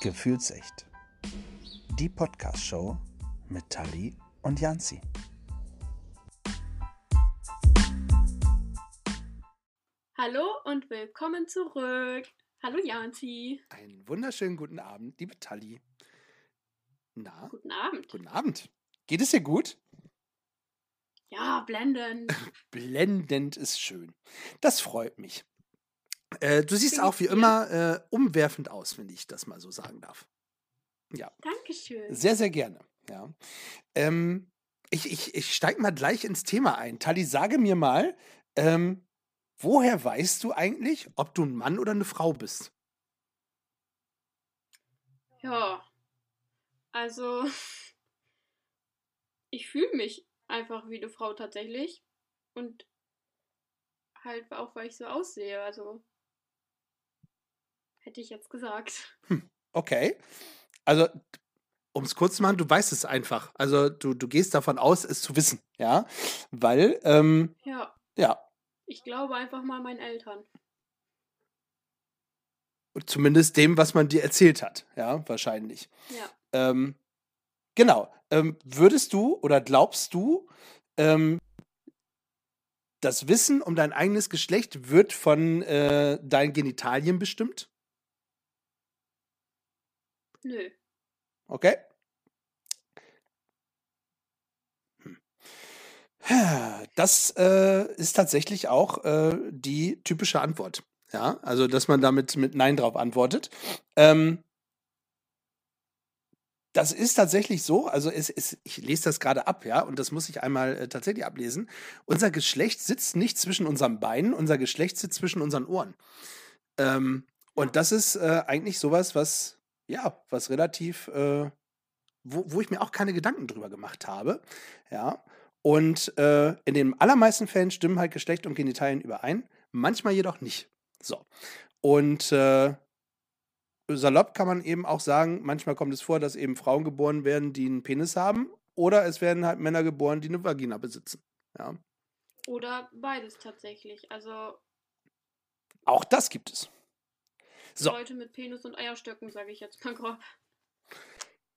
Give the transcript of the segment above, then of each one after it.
Gefühlsecht. Die Podcast-Show mit Tali und Janzi. Hallo und willkommen zurück. Hallo Janzi. Einen wunderschönen guten Abend, liebe Tali. Na, Guten Abend. guten Abend. Geht es dir gut? Ja, blendend. Blendend ist schön. Das freut mich. Äh, du siehst auch wie immer äh, umwerfend aus, wenn ich das mal so sagen darf. Ja, Dankeschön. sehr, sehr gerne. Ja. Ähm, ich ich, ich steige mal gleich ins Thema ein. Tali, sage mir mal, ähm, woher weißt du eigentlich, ob du ein Mann oder eine Frau bist? Ja, also ich fühle mich einfach wie eine Frau tatsächlich. Und halt auch, weil ich so aussehe. Also hätte ich jetzt gesagt. Okay. Also, um es kurz zu machen, du weißt es einfach. Also, du, du gehst davon aus, es zu wissen, ja. Weil, ähm, Ja, ja, ich glaube einfach mal meinen Eltern. zumindest dem, was man dir erzählt hat, ja, wahrscheinlich. Ja. Ähm, genau. Ähm, würdest du oder glaubst du, ähm, das Wissen um dein eigenes Geschlecht wird von äh, deinen Genitalien bestimmt? Nö. Okay. Hm. Das äh, ist tatsächlich auch äh, die typische Antwort. Ja, also dass man damit mit Nein drauf antwortet. Ähm, das ist tatsächlich so, also es, es, ich lese das gerade ab, ja, und das muss ich einmal äh, tatsächlich ablesen. Unser Geschlecht sitzt nicht zwischen unseren Beinen, unser Geschlecht sitzt zwischen unseren Ohren. Ähm, und das ist äh, eigentlich sowas, was, ja, was relativ, äh, wo, wo ich mir auch keine Gedanken drüber gemacht habe, ja. Und äh, in den allermeisten Fällen stimmen halt Geschlecht und Genitalien überein, manchmal jedoch nicht. So. Und äh, salopp kann man eben auch sagen, manchmal kommt es vor, dass eben Frauen geboren werden, die einen Penis haben, oder es werden halt Männer geboren, die eine Vagina besitzen. Ja. Oder beides tatsächlich. Also Auch das gibt es. So. Leute mit Penis und Eierstöcken, sage ich jetzt mal grob.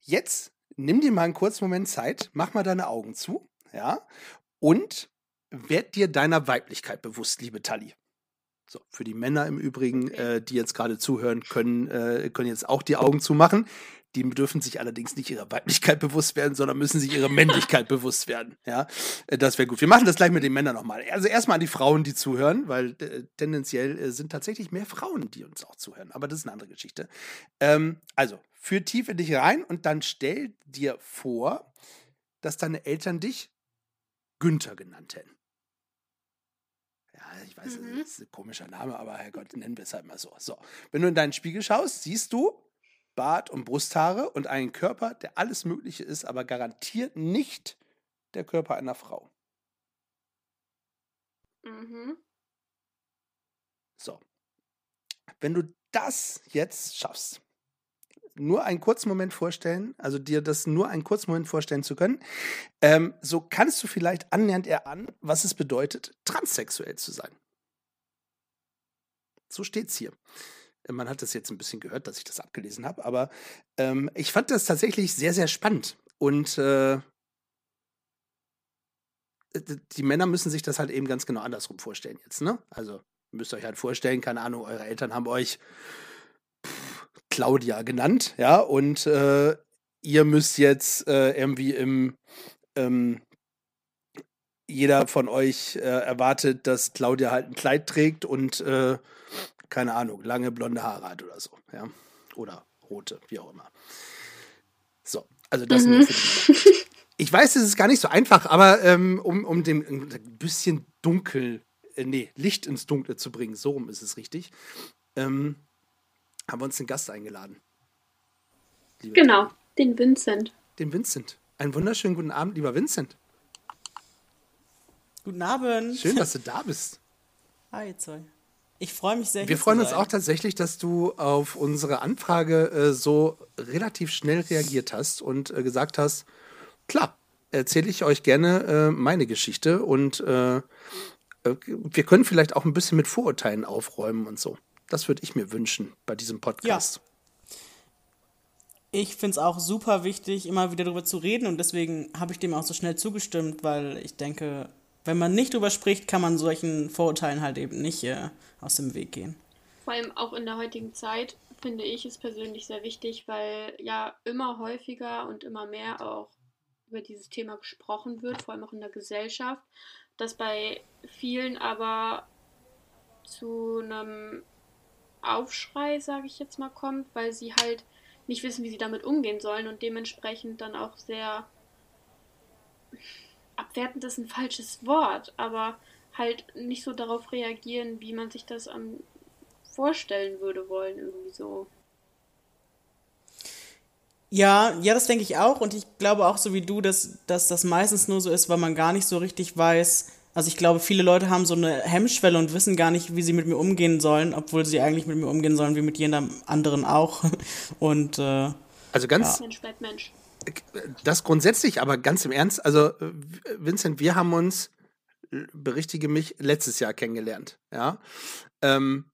Jetzt nimm dir mal einen kurzen Moment Zeit, mach mal deine Augen zu, ja, und werd dir deiner Weiblichkeit bewusst, liebe Tali. So, für die Männer im Übrigen, äh, die jetzt gerade zuhören, können, äh, können jetzt auch die Augen zumachen. Die dürfen sich allerdings nicht ihrer Weiblichkeit bewusst werden, sondern müssen sich ihrer Männlichkeit bewusst werden. Ja, äh, das wäre gut. Wir machen das gleich mit den Männern nochmal. Also erstmal an die Frauen, die zuhören, weil äh, tendenziell äh, sind tatsächlich mehr Frauen, die uns auch zuhören. Aber das ist eine andere Geschichte. Ähm, also, führ tief in dich rein und dann stell dir vor, dass deine Eltern dich Günther genannt hätten. Ja, ich weiß, Mhm. das ist ein komischer Name, aber Herrgott, nennen wir es halt mal so. So, wenn du in deinen Spiegel schaust, siehst du Bart und Brusthaare und einen Körper, der alles Mögliche ist, aber garantiert nicht der Körper einer Frau. Mhm. So. Wenn du das jetzt schaffst, nur einen kurzen Moment vorstellen, also dir das nur einen kurzen Moment vorstellen zu können, ähm, so kannst du vielleicht annähernd erahnen, was es bedeutet, transsexuell zu sein. So steht's hier. Äh, Man hat das jetzt ein bisschen gehört, dass ich das abgelesen habe, aber ähm, ich fand das tatsächlich sehr, sehr spannend. Und äh, d- die Männer müssen sich das halt eben ganz genau andersrum vorstellen jetzt, ne? Also ihr müsst euch halt vorstellen, keine Ahnung, eure Eltern haben euch pff, Claudia genannt, ja, und äh, ihr müsst jetzt äh, irgendwie im ähm, jeder von euch äh, erwartet, dass Claudia halt ein Kleid trägt und äh, keine Ahnung, lange blonde Haare hat oder so, ja. Oder rote, wie auch immer. So, also das Mhm. Ich weiß, es ist gar nicht so einfach, aber ähm, um, um dem ein bisschen dunkel, äh, nee, Licht ins Dunkle zu bringen, so rum ist es richtig, ähm, haben wir uns einen Gast eingeladen. Liebe Genau, den Vincent. Den Vincent. Einen wunderschönen guten Abend, lieber Vincent. Guten Abend. Schön, dass du da bist. Hi, Zoe. Ich freue mich sehr. Wir freuen uns auch tatsächlich, dass du auf unsere Anfrage äh, so relativ schnell reagiert hast und äh, gesagt hast, klar, erzähle ich euch gerne äh, meine Geschichte und äh, äh, wir können vielleicht auch ein bisschen mit Vorurteilen aufräumen und so. Das würde ich mir wünschen bei diesem Podcast. Ich finde es auch super wichtig, immer wieder darüber zu reden und deswegen habe ich dem auch so schnell zugestimmt, weil ich denke, wenn man nicht drüber spricht, kann man solchen Vorurteilen halt eben nicht äh, aus dem Weg gehen. Vor allem auch in der heutigen Zeit finde ich es persönlich sehr wichtig, weil ja immer häufiger und immer mehr auch über dieses Thema gesprochen wird, vor allem auch in der Gesellschaft, dass bei vielen aber zu einem Aufschrei, sage ich jetzt mal, kommt, weil sie halt nicht wissen, wie sie damit umgehen sollen und dementsprechend dann auch sehr abwertend ist ein falsches Wort, aber halt nicht so darauf reagieren, wie man sich das am vorstellen würde wollen, irgendwie so. Ja, ja, das denke ich auch und ich glaube auch so wie du, dass, dass das meistens nur so ist, weil man gar nicht so richtig weiß, also ich glaube, viele Leute haben so eine Hemmschwelle und wissen gar nicht, wie sie mit mir umgehen sollen, obwohl sie eigentlich mit mir umgehen sollen wie mit jedem anderen auch. Und äh, also ganz Mensch bleibt Mensch. Das grundsätzlich, aber ganz im Ernst, also Vincent, wir haben uns, berichtige mich, letztes Jahr kennengelernt, ja. Ähm,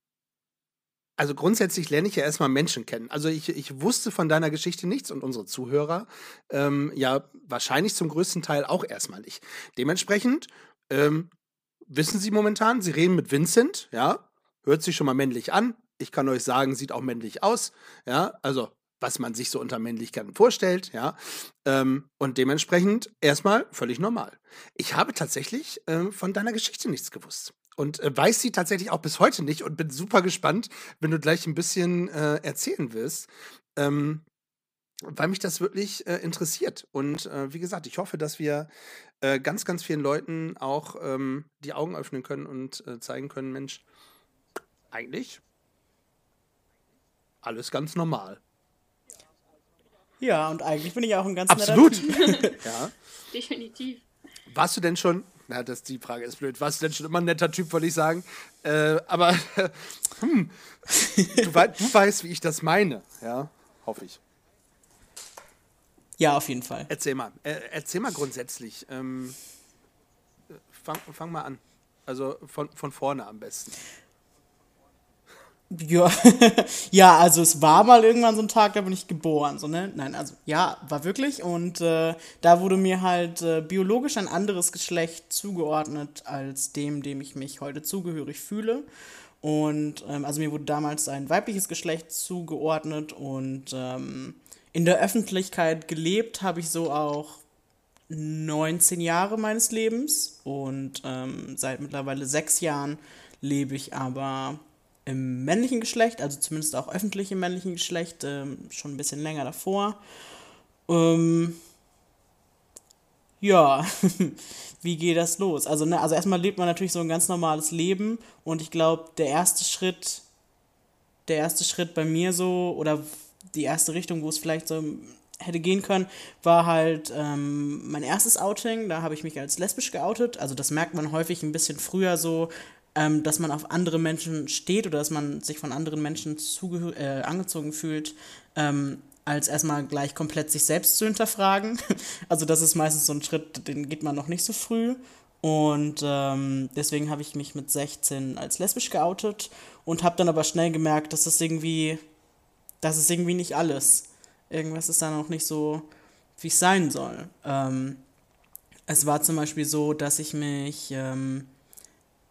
also grundsätzlich lerne ich ja erstmal Menschen kennen. Also ich, ich wusste von deiner Geschichte nichts und unsere Zuhörer ähm, ja wahrscheinlich zum größten Teil auch erstmal nicht. Dementsprechend ähm, wissen Sie momentan, Sie reden mit Vincent, ja, hört sich schon mal männlich an. Ich kann euch sagen, sieht auch männlich aus, ja, also was man sich so unter Männlichkeit vorstellt, ja, ähm, und dementsprechend erstmal völlig normal. Ich habe tatsächlich ähm, von deiner Geschichte nichts gewusst und äh, weiß sie tatsächlich auch bis heute nicht und bin super gespannt, wenn du gleich ein bisschen äh, erzählen wirst. Ähm, weil mich das wirklich äh, interessiert. Und äh, wie gesagt, ich hoffe, dass wir äh, ganz, ganz vielen Leuten auch ähm, die Augen öffnen können und äh, zeigen können, Mensch, eigentlich alles ganz normal. Ja, und eigentlich bin ich auch ein ganz Absolut. netter Typ. ja. Definitiv. Warst du denn schon, na, das die Frage ist blöd, warst du denn schon immer ein netter Typ, wollte ich sagen. Äh, aber hm, du, wei du weißt, wie ich das meine, ja, hoffe ich. Ja, auf jeden Fall. Erzähl mal, äh, erzähl mal grundsätzlich. Ähm, äh, fang, fang mal an. Also von, von vorne am besten. Ja, ja, also es war mal irgendwann so ein Tag, da bin ich geboren, so, ne? Nein, also ja, war wirklich. Und äh, da wurde mir halt äh, biologisch ein anderes Geschlecht zugeordnet als dem, dem ich mich heute zugehörig fühle. Und ähm, also mir wurde damals ein weibliches Geschlecht zugeordnet und ähm, in der Öffentlichkeit gelebt habe ich so auch 19 Jahre meines Lebens und ähm, seit mittlerweile sechs Jahren lebe ich aber im männlichen Geschlecht, also zumindest auch öffentlich im männlichen Geschlecht, ähm, schon ein bisschen länger davor. Ähm, ja, wie geht das los? Also, ne, also erstmal lebt man natürlich so ein ganz normales Leben und ich glaube, der erste Schritt, der erste Schritt bei mir so, oder die erste Richtung, wo es vielleicht so hätte gehen können, war halt ähm, mein erstes Outing. Da habe ich mich als lesbisch geoutet. Also das merkt man häufig ein bisschen früher so, ähm, dass man auf andere Menschen steht oder dass man sich von anderen Menschen äh, angezogen fühlt, ähm, als erstmal gleich komplett sich selbst zu hinterfragen. Also das ist meistens so ein Schritt, den geht man noch nicht so früh. Und ähm, deswegen habe ich mich mit 16 als lesbisch geoutet und habe dann aber schnell gemerkt, dass das irgendwie, das ist irgendwie nicht alles. Irgendwas ist da noch nicht so, wie es sein soll. Ähm, es war zum Beispiel so, dass ich mich ähm,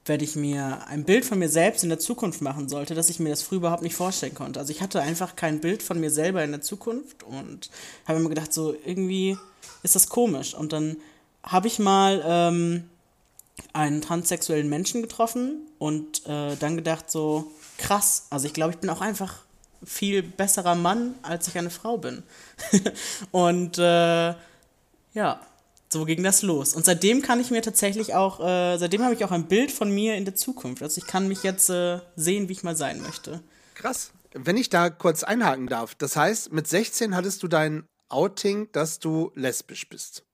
wenn ich mir ein Bild von mir selbst in der Zukunft machen sollte, dass ich mir das früher überhaupt nicht vorstellen konnte. Also ich hatte einfach kein Bild von mir selber in der Zukunft und habe mir gedacht, so irgendwie ist das komisch. Und dann habe ich mal ähm, einen transsexuellen Menschen getroffen und äh, dann gedacht, so krass, also ich glaube, ich bin auch einfach viel besserer Mann, als ich eine Frau bin. und äh, ja, so ging das los. Und seitdem kann ich mir tatsächlich auch, äh, seitdem habe ich auch ein Bild von mir in der Zukunft. Also ich kann mich jetzt äh, sehen, wie ich mal sein möchte. Krass. Wenn ich da kurz einhaken darf, das heißt, mit 16 hattest du dein Outing, dass du lesbisch bist.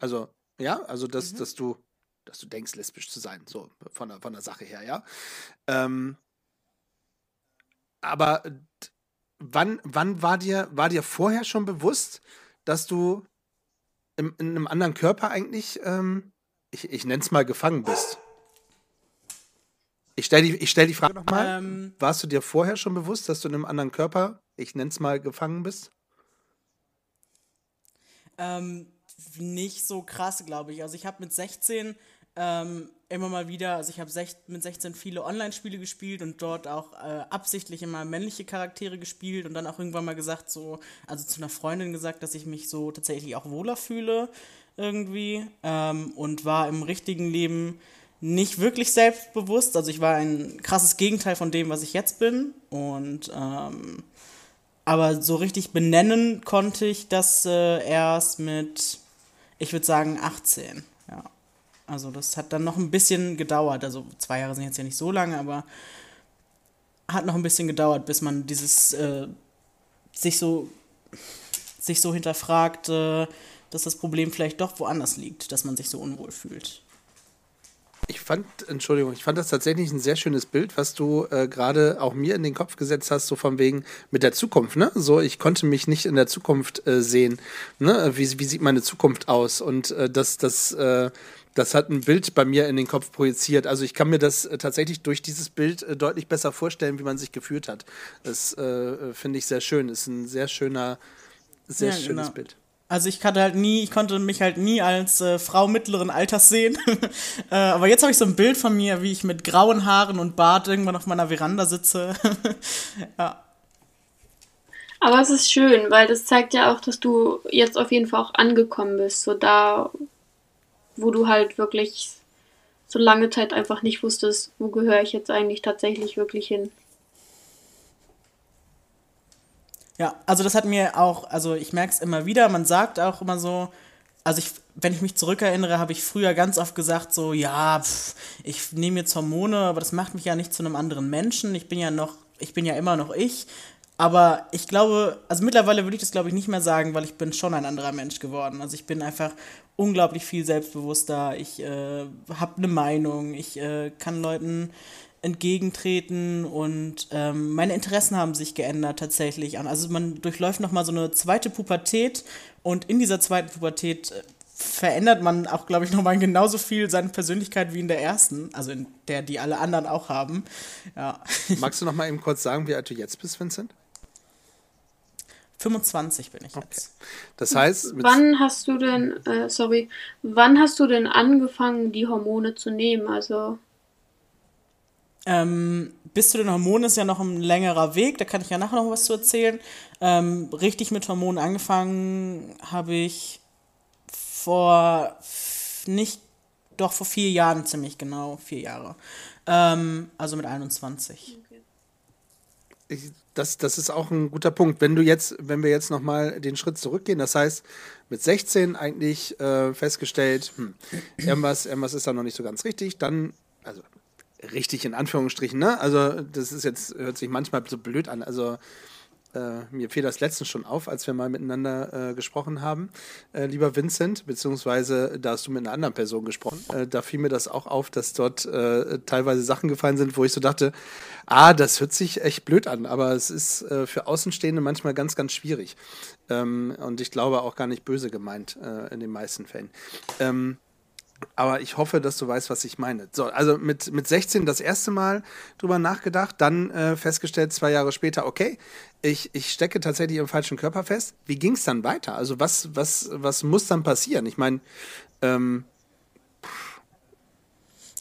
Also, ja, also dass, mhm. dass du, dass du denkst, lesbisch zu sein, so von der, von der Sache her, ja. Ähm, aber wann, wann war dir, war dir vorher schon bewusst, dass du im, in einem anderen Körper eigentlich, ähm, ich, ich nenne es mal, gefangen bist? Ich stelle die, stell die Frage nochmal. Ähm, Warst du dir vorher schon bewusst, dass du in einem anderen Körper, ich nenne es mal, gefangen bist? Ähm, nicht so krass, glaube ich. Also ich habe mit 16 ähm, immer mal wieder, also ich habe mit 16 viele Online-Spiele gespielt und dort auch äh, absichtlich immer männliche Charaktere gespielt und dann auch irgendwann mal gesagt, so, also zu einer Freundin gesagt, dass ich mich so tatsächlich auch wohler fühle irgendwie ähm, und war im richtigen Leben nicht wirklich selbstbewusst. Also ich war ein krasses Gegenteil von dem, was ich jetzt bin und ähm, aber so richtig benennen konnte ich das äh, erst mit, ich würde sagen, 18. Also das hat dann noch ein bisschen gedauert. Also zwei Jahre sind jetzt ja nicht so lange, aber hat noch ein bisschen gedauert, bis man dieses äh, sich so sich so hinterfragt, äh, dass das Problem vielleicht doch woanders liegt, dass man sich so unwohl fühlt. Ich fand, Entschuldigung, ich fand das tatsächlich ein sehr schönes Bild, was du äh, gerade auch mir in den Kopf gesetzt hast, so von wegen mit der Zukunft, ne? So, ich konnte mich nicht in der Zukunft äh, sehen, ne? Wie, wie sieht meine Zukunft aus? Und äh, das, das, äh, das hat ein Bild bei mir in den Kopf projiziert. Also ich kann mir das äh, tatsächlich durch dieses Bild äh, deutlich besser vorstellen, wie man sich gefühlt hat. Das äh, finde ich sehr schön. Ist ein sehr schöner, sehr ja, schönes genau. Bild. Also ich kannte halt nie, ich konnte mich halt nie als äh, Frau mittleren Alters sehen. äh, aber jetzt habe ich so ein Bild von mir, wie ich mit grauen Haaren und Bart irgendwann auf meiner Veranda sitze. ja. Aber es ist schön, weil das zeigt ja auch, dass du jetzt auf jeden Fall auch angekommen bist. So da, wo du halt wirklich so lange Zeit einfach nicht wusstest, wo gehöre ich jetzt eigentlich tatsächlich wirklich hin. Ja, also das hat mir auch, also ich merke es immer wieder, man sagt auch immer so, also ich, wenn ich mich zurückerinnere, habe ich früher ganz oft gesagt, so, ja, pff, ich nehme jetzt Hormone, aber das macht mich ja nicht zu einem anderen Menschen. Ich bin ja noch, ich bin ja immer noch ich. Aber ich glaube, also mittlerweile würde ich das glaube ich nicht mehr sagen, weil ich bin schon ein anderer Mensch geworden. Also ich bin einfach unglaublich viel selbstbewusster. Ich äh, habe eine Meinung. Ich äh, kann Leuten entgegentreten und ähm, meine Interessen haben sich geändert tatsächlich. Also man durchläuft nochmal so eine zweite Pubertät und in dieser zweiten Pubertät äh, verändert man auch, glaube ich, nochmal genauso viel seine Persönlichkeit wie in der ersten, also in der, die alle anderen auch haben. Ja. Magst du noch mal eben kurz sagen, wie alt du jetzt bist, Vincent? 25 bin ich jetzt. Okay. Das heißt. Wann hast du denn, äh, sorry, wann hast du denn angefangen, die Hormone zu nehmen? Also ähm, bis zu den Hormonen ist ja noch ein längerer Weg, da kann ich ja nachher noch was zu erzählen. Ähm, richtig mit Hormonen angefangen habe ich vor nicht, doch vor vier Jahren ziemlich genau, vier Jahre. Ähm, also mit 21. Ich, das, das ist auch ein guter Punkt. Wenn du jetzt, wenn wir jetzt nochmal den Schritt zurückgehen, das heißt, mit 16 eigentlich äh, festgestellt, hm, irgendwas, irgendwas ist da noch nicht so ganz richtig, dann, also richtig in Anführungsstrichen, ne? Also, das ist jetzt, hört sich manchmal so blöd an. Also, äh, mir fiel das letztens schon auf, als wir mal miteinander äh, gesprochen haben, äh, lieber Vincent, beziehungsweise da hast du mit einer anderen Person gesprochen. Äh, da fiel mir das auch auf, dass dort äh, teilweise Sachen gefallen sind, wo ich so dachte, ah, das hört sich echt blöd an, aber es ist äh, für Außenstehende manchmal ganz, ganz schwierig. Ähm, und ich glaube auch gar nicht böse gemeint in den meisten Fällen. Ähm, aber ich hoffe, dass du weißt, was ich meine. So, also mit, mit 16 das erste Mal drüber nachgedacht, dann äh, festgestellt, zwei Jahre später, okay, ich, ich stecke tatsächlich im falschen Körper fest. Wie ging es dann weiter? Also was, was, was muss dann passieren? Ich meine, ähm,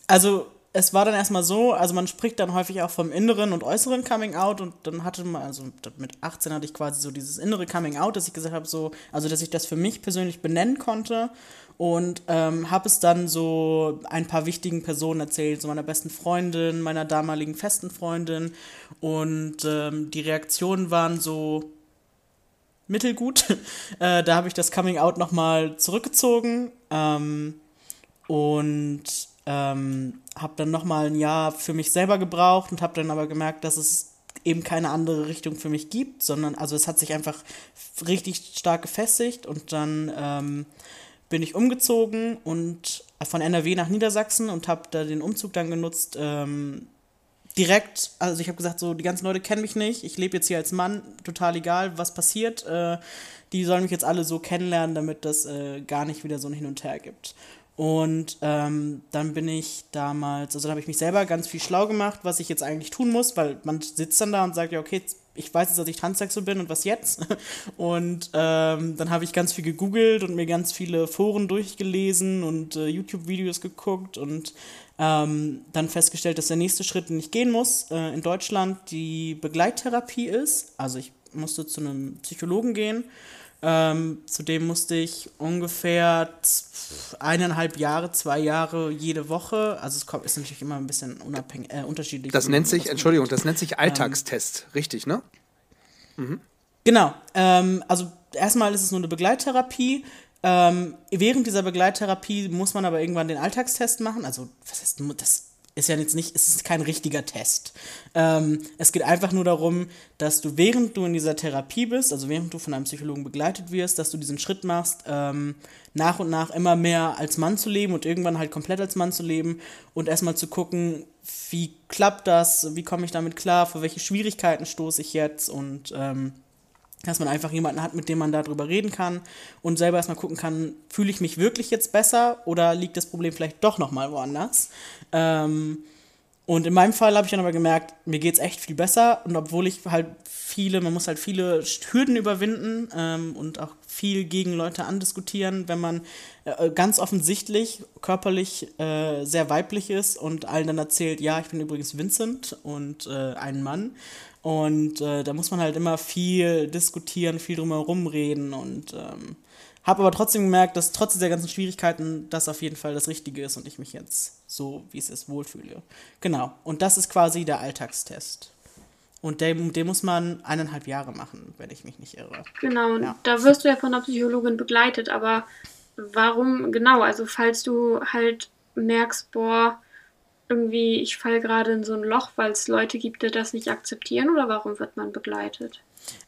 also es war dann erstmal so, also man spricht dann häufig auch vom inneren und äußeren Coming Out und dann hatte man, also mit 18 hatte ich quasi so dieses innere Coming Out, dass ich gesagt habe, so, also dass ich das für mich persönlich benennen konnte und ähm, habe es dann so ein paar wichtigen Personen erzählt, so meiner besten Freundin, meiner damaligen festen Freundin und ähm, die Reaktionen waren so mittelgut. äh, da habe ich das Coming Out nochmal zurückgezogen ähm, und ähm, habe dann nochmal ein Jahr für mich selber gebraucht und habe dann aber gemerkt, dass es eben keine andere Richtung für mich gibt, sondern also es hat sich einfach richtig stark gefestigt und dann ähm, bin ich umgezogen und von NRW nach Niedersachsen und habe da den Umzug dann genutzt. Ähm, direkt, also ich habe gesagt, so die ganzen Leute kennen mich nicht, ich lebe jetzt hier als Mann, total egal, was passiert. Äh, die sollen mich jetzt alle so kennenlernen, damit das äh, gar nicht wieder so ein Hin und Her gibt. Und ähm, dann bin ich damals, also da habe ich mich selber ganz viel schlau gemacht, was ich jetzt eigentlich tun muss, weil man sitzt dann da und sagt, ja, okay, ich weiß jetzt, dass ich transsexuell bin und was jetzt? Und ähm, dann habe ich ganz viel gegoogelt und mir ganz viele Foren durchgelesen und äh, YouTube-Videos geguckt und ähm, dann festgestellt, dass der nächste Schritt, den ich gehen muss, äh, in Deutschland die Begleittherapie ist. Also ich musste zu einem Psychologen gehen ähm, zudem musste ich ungefähr eineinhalb Jahre, zwei Jahre jede Woche. Also es kommt, ist natürlich immer ein bisschen unabhängig, äh, unterschiedlich. Das nennt sich, Entschuldigung, das nennt sich Alltagstest, ähm, richtig, ne? Mhm. Genau. Ähm, also erstmal ist es nur eine Begleittherapie. Ähm, während dieser Begleittherapie muss man aber irgendwann den Alltagstest machen. Also, was heißt, das ist ja jetzt nicht, es ist kein richtiger Test. Ähm, es geht einfach nur darum, dass du, während du in dieser Therapie bist, also während du von einem Psychologen begleitet wirst, dass du diesen Schritt machst, ähm, nach und nach immer mehr als Mann zu leben und irgendwann halt komplett als Mann zu leben und erstmal zu gucken, wie klappt das, wie komme ich damit klar, vor welche Schwierigkeiten stoße ich jetzt und ähm, dass man einfach jemanden hat, mit dem man darüber reden kann und selber erstmal gucken kann, fühle ich mich wirklich jetzt besser oder liegt das Problem vielleicht doch nochmal woanders. Ähm, und in meinem Fall habe ich dann aber gemerkt, mir geht es echt viel besser und obwohl ich halt viele, man muss halt viele Hürden überwinden ähm, und auch viel gegen Leute andiskutieren, wenn man äh, ganz offensichtlich körperlich äh, sehr weiblich ist und allen dann erzählt, ja, ich bin übrigens Vincent und äh, ein Mann und äh, da muss man halt immer viel diskutieren, viel drumherum reden und ähm, habe aber trotzdem gemerkt, dass trotz dieser ganzen Schwierigkeiten das auf jeden Fall das Richtige ist und ich mich jetzt so, wie es ist, wohlfühle. Genau. Und das ist quasi der Alltagstest. Und den, den muss man eineinhalb Jahre machen, wenn ich mich nicht irre. Genau, ja. da wirst du ja von der Psychologin begleitet, aber warum genau? Also falls du halt merkst, boah, irgendwie, ich falle gerade in so ein Loch, weil es Leute gibt, die das nicht akzeptieren oder warum wird man begleitet?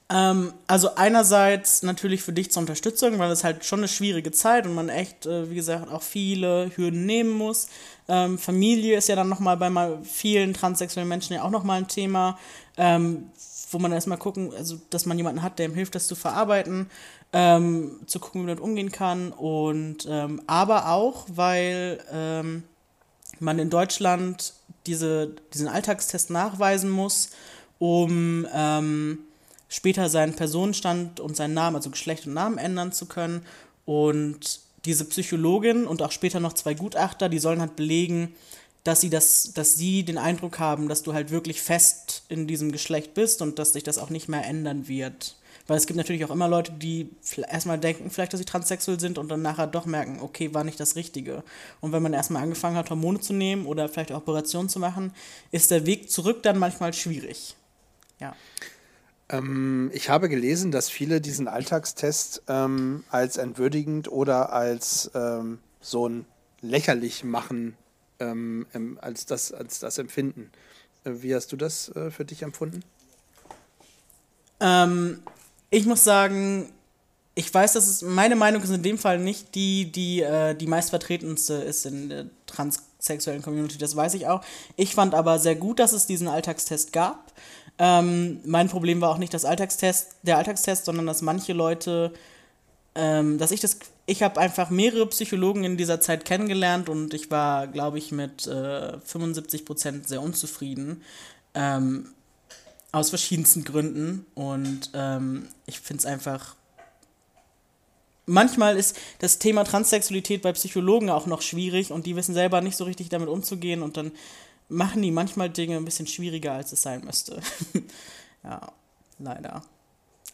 Ähm, also einerseits natürlich für dich zur Unterstützung, weil es halt schon eine schwierige Zeit und man echt, äh, wie gesagt, auch viele Hürden nehmen muss. Ähm, Familie ist ja dann nochmal bei mal vielen transsexuellen Menschen ja auch nochmal ein Thema, ähm, wo man erstmal gucken, also dass man jemanden hat, der ihm hilft, das zu verarbeiten, ähm, zu gucken, wie man damit umgehen kann und ähm, aber auch, weil ähm, man in Deutschland diese, diesen Alltagstest nachweisen muss, um ähm, später seinen Personenstand und seinen Namen, also Geschlecht und Namen ändern zu können. Und diese Psychologin und auch später noch zwei Gutachter, die sollen halt belegen, dass sie das, dass sie den Eindruck haben, dass du halt wirklich fest in diesem Geschlecht bist und dass sich das auch nicht mehr ändern wird. Weil es gibt natürlich auch immer Leute, die erstmal denken, vielleicht, dass sie transsexuell sind und dann nachher doch merken, okay, war nicht das Richtige. Und wenn man erstmal angefangen hat, Hormone zu nehmen oder vielleicht auch Operationen zu machen, ist der Weg zurück dann manchmal schwierig. Ja. Ähm, ich habe gelesen, dass viele diesen Alltagstest ähm, als entwürdigend oder als ähm, so ein lächerlich machen, ähm, als, das, als das empfinden. Äh, wie hast du das äh, für dich empfunden? Ähm, ich muss sagen, ich weiß, dass es meine Meinung ist in dem Fall nicht die, die äh, die meistvertretendste ist in der transsexuellen Community. Das weiß ich auch. Ich fand aber sehr gut, dass es diesen Alltagstest gab. Ähm, mein Problem war auch nicht das Alltagstest, der Alltagstest, sondern dass manche Leute, ähm, dass ich das, ich habe einfach mehrere Psychologen in dieser Zeit kennengelernt und ich war, glaube ich, mit äh, 75 Prozent sehr unzufrieden. Ähm, aus verschiedensten Gründen. Und ähm, ich finde es einfach. Manchmal ist das Thema Transsexualität bei Psychologen auch noch schwierig und die wissen selber nicht so richtig damit umzugehen und dann machen die manchmal Dinge ein bisschen schwieriger, als es sein müsste. ja, leider.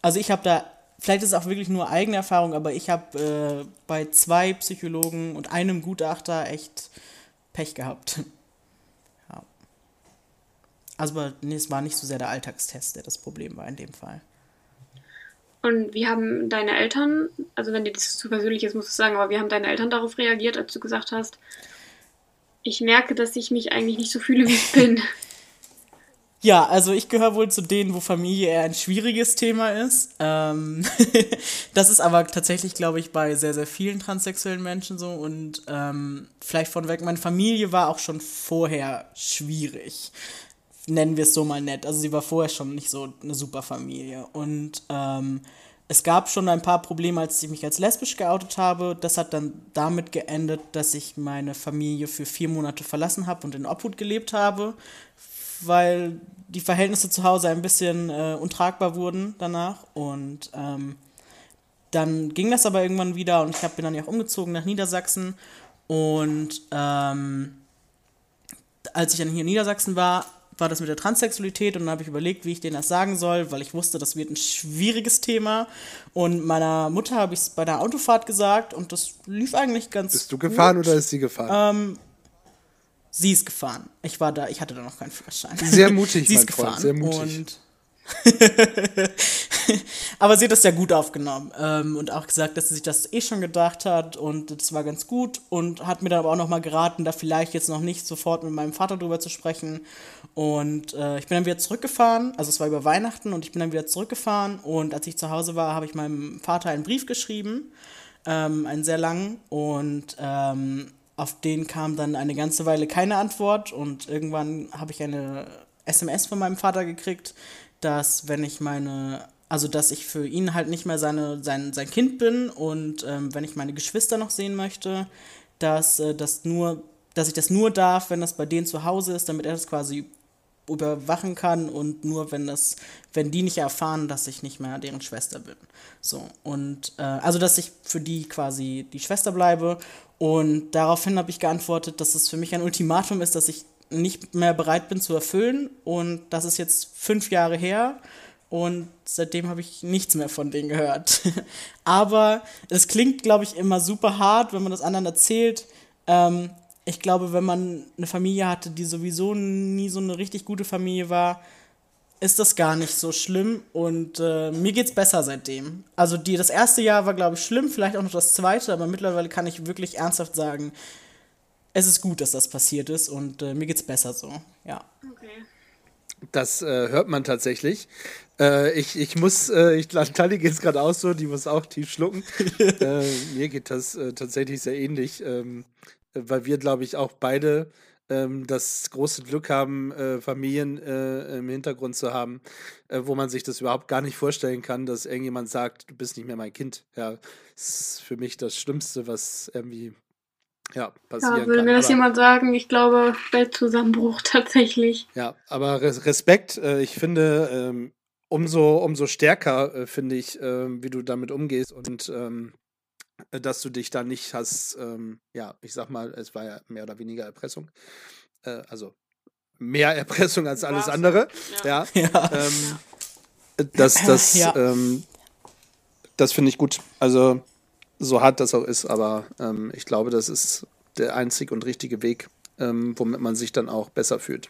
Also ich habe da, vielleicht ist es auch wirklich nur eigene Erfahrung, aber ich habe äh, bei zwei Psychologen und einem Gutachter echt Pech gehabt. Also nee, es war nicht so sehr der Alltagstest, der das Problem war in dem Fall. Und wie haben deine Eltern, also wenn dir das zu persönlich ist, musst du sagen, aber wie haben deine Eltern darauf reagiert, als du gesagt hast, ich merke, dass ich mich eigentlich nicht so fühle, wie ich bin? Ja, also ich gehöre wohl zu denen, wo Familie eher ein schwieriges Thema ist. Ähm das ist aber tatsächlich, glaube ich, bei sehr, sehr vielen transsexuellen Menschen so. Und ähm, vielleicht von weg, meine Familie war auch schon vorher schwierig nennen wir es so mal nett. Also sie war vorher schon nicht so eine super Familie. Und ähm, es gab schon ein paar Probleme, als ich mich als lesbisch geoutet habe. Das hat dann damit geendet, dass ich meine Familie für vier Monate verlassen habe und in Obhut gelebt habe, weil die Verhältnisse zu Hause ein bisschen äh, untragbar wurden danach. Und ähm, dann ging das aber irgendwann wieder und ich bin dann ja auch umgezogen nach Niedersachsen. Und ähm, als ich dann hier in Niedersachsen war, war das mit der Transsexualität und dann habe ich überlegt, wie ich denen das sagen soll, weil ich wusste, das wird ein schwieriges Thema. Und meiner Mutter habe ich es bei der Autofahrt gesagt und das lief eigentlich ganz Bist du gefahren gut. oder ist sie gefahren? Ähm, sie ist gefahren. Ich war da, ich hatte da noch keinen Führerschein. Sehr mutig, sie ist mein Freund, sehr mutig. Und Aber sie hat das ja gut aufgenommen ähm, und auch gesagt, dass sie sich das eh schon gedacht hat und das war ganz gut und hat mir dann aber auch nochmal geraten, da vielleicht jetzt noch nicht sofort mit meinem Vater drüber zu sprechen. Und äh, ich bin dann wieder zurückgefahren, also es war über Weihnachten und ich bin dann wieder zurückgefahren und als ich zu Hause war, habe ich meinem Vater einen Brief geschrieben, ähm, einen sehr langen und ähm, auf den kam dann eine ganze Weile keine Antwort und irgendwann habe ich eine SMS von meinem Vater gekriegt, dass wenn ich meine, also dass ich für ihn halt nicht mehr seine, sein, sein Kind bin und ähm, wenn ich meine Geschwister noch sehen möchte, dass äh, das nur, dass ich das nur darf, wenn das bei denen zu Hause ist, damit er das quasi überwachen kann und nur wenn das, wenn die nicht erfahren, dass ich nicht mehr deren Schwester bin. So und äh, also dass ich für die quasi die Schwester bleibe und daraufhin habe ich geantwortet, dass es für mich ein Ultimatum ist, dass ich nicht mehr bereit bin zu erfüllen. Und das ist jetzt fünf Jahre her. Und seitdem habe ich nichts mehr von denen gehört. Aber es klingt, glaube ich, immer super hart, wenn man das anderen erzählt. Ähm, ich glaube, wenn man eine Familie hatte, die sowieso nie so eine richtig gute Familie war, ist das gar nicht so schlimm und äh, mir geht's besser seitdem. Also die, das erste Jahr war, glaube ich, schlimm, vielleicht auch noch das zweite, aber mittlerweile kann ich wirklich ernsthaft sagen, es ist gut, dass das passiert ist und äh, mir geht's besser so, ja. Okay. Das äh, hört man tatsächlich. Äh, ich, ich muss, äh, ich, Tali geht es gerade auch so, die muss auch tief schlucken. Äh, mir geht das äh, tatsächlich sehr ähnlich, ähm, weil wir, glaube ich, auch beide ähm, das große Glück haben, äh, Familien im Hintergrund zu haben, wo man sich das überhaupt gar nicht vorstellen kann, dass irgendjemand sagt, du bist nicht mehr mein Kind. Ja, das ist für mich das Schlimmste, was irgendwie ja, passieren ja, würde kann. mir das aber, jemand sagen, ich glaube, Weltzusammenbruch tatsächlich. Ja, aber Respekt, äh, ich finde, ähm, umso, umso stärker äh, finde ich, äh, wie du damit umgehst und ähm, dass du dich da nicht hast, ähm, ja, ich sag mal, es war ja mehr oder weniger Erpressung. Äh, also mehr Erpressung als alles andere. Ja. ja. ja. Ähm, das, das, ja. Ähm, das finde ich gut. Also so hart das auch ist, aber ähm, ich glaube, das ist der einzig und richtige Weg, ähm, womit man sich dann auch besser fühlt.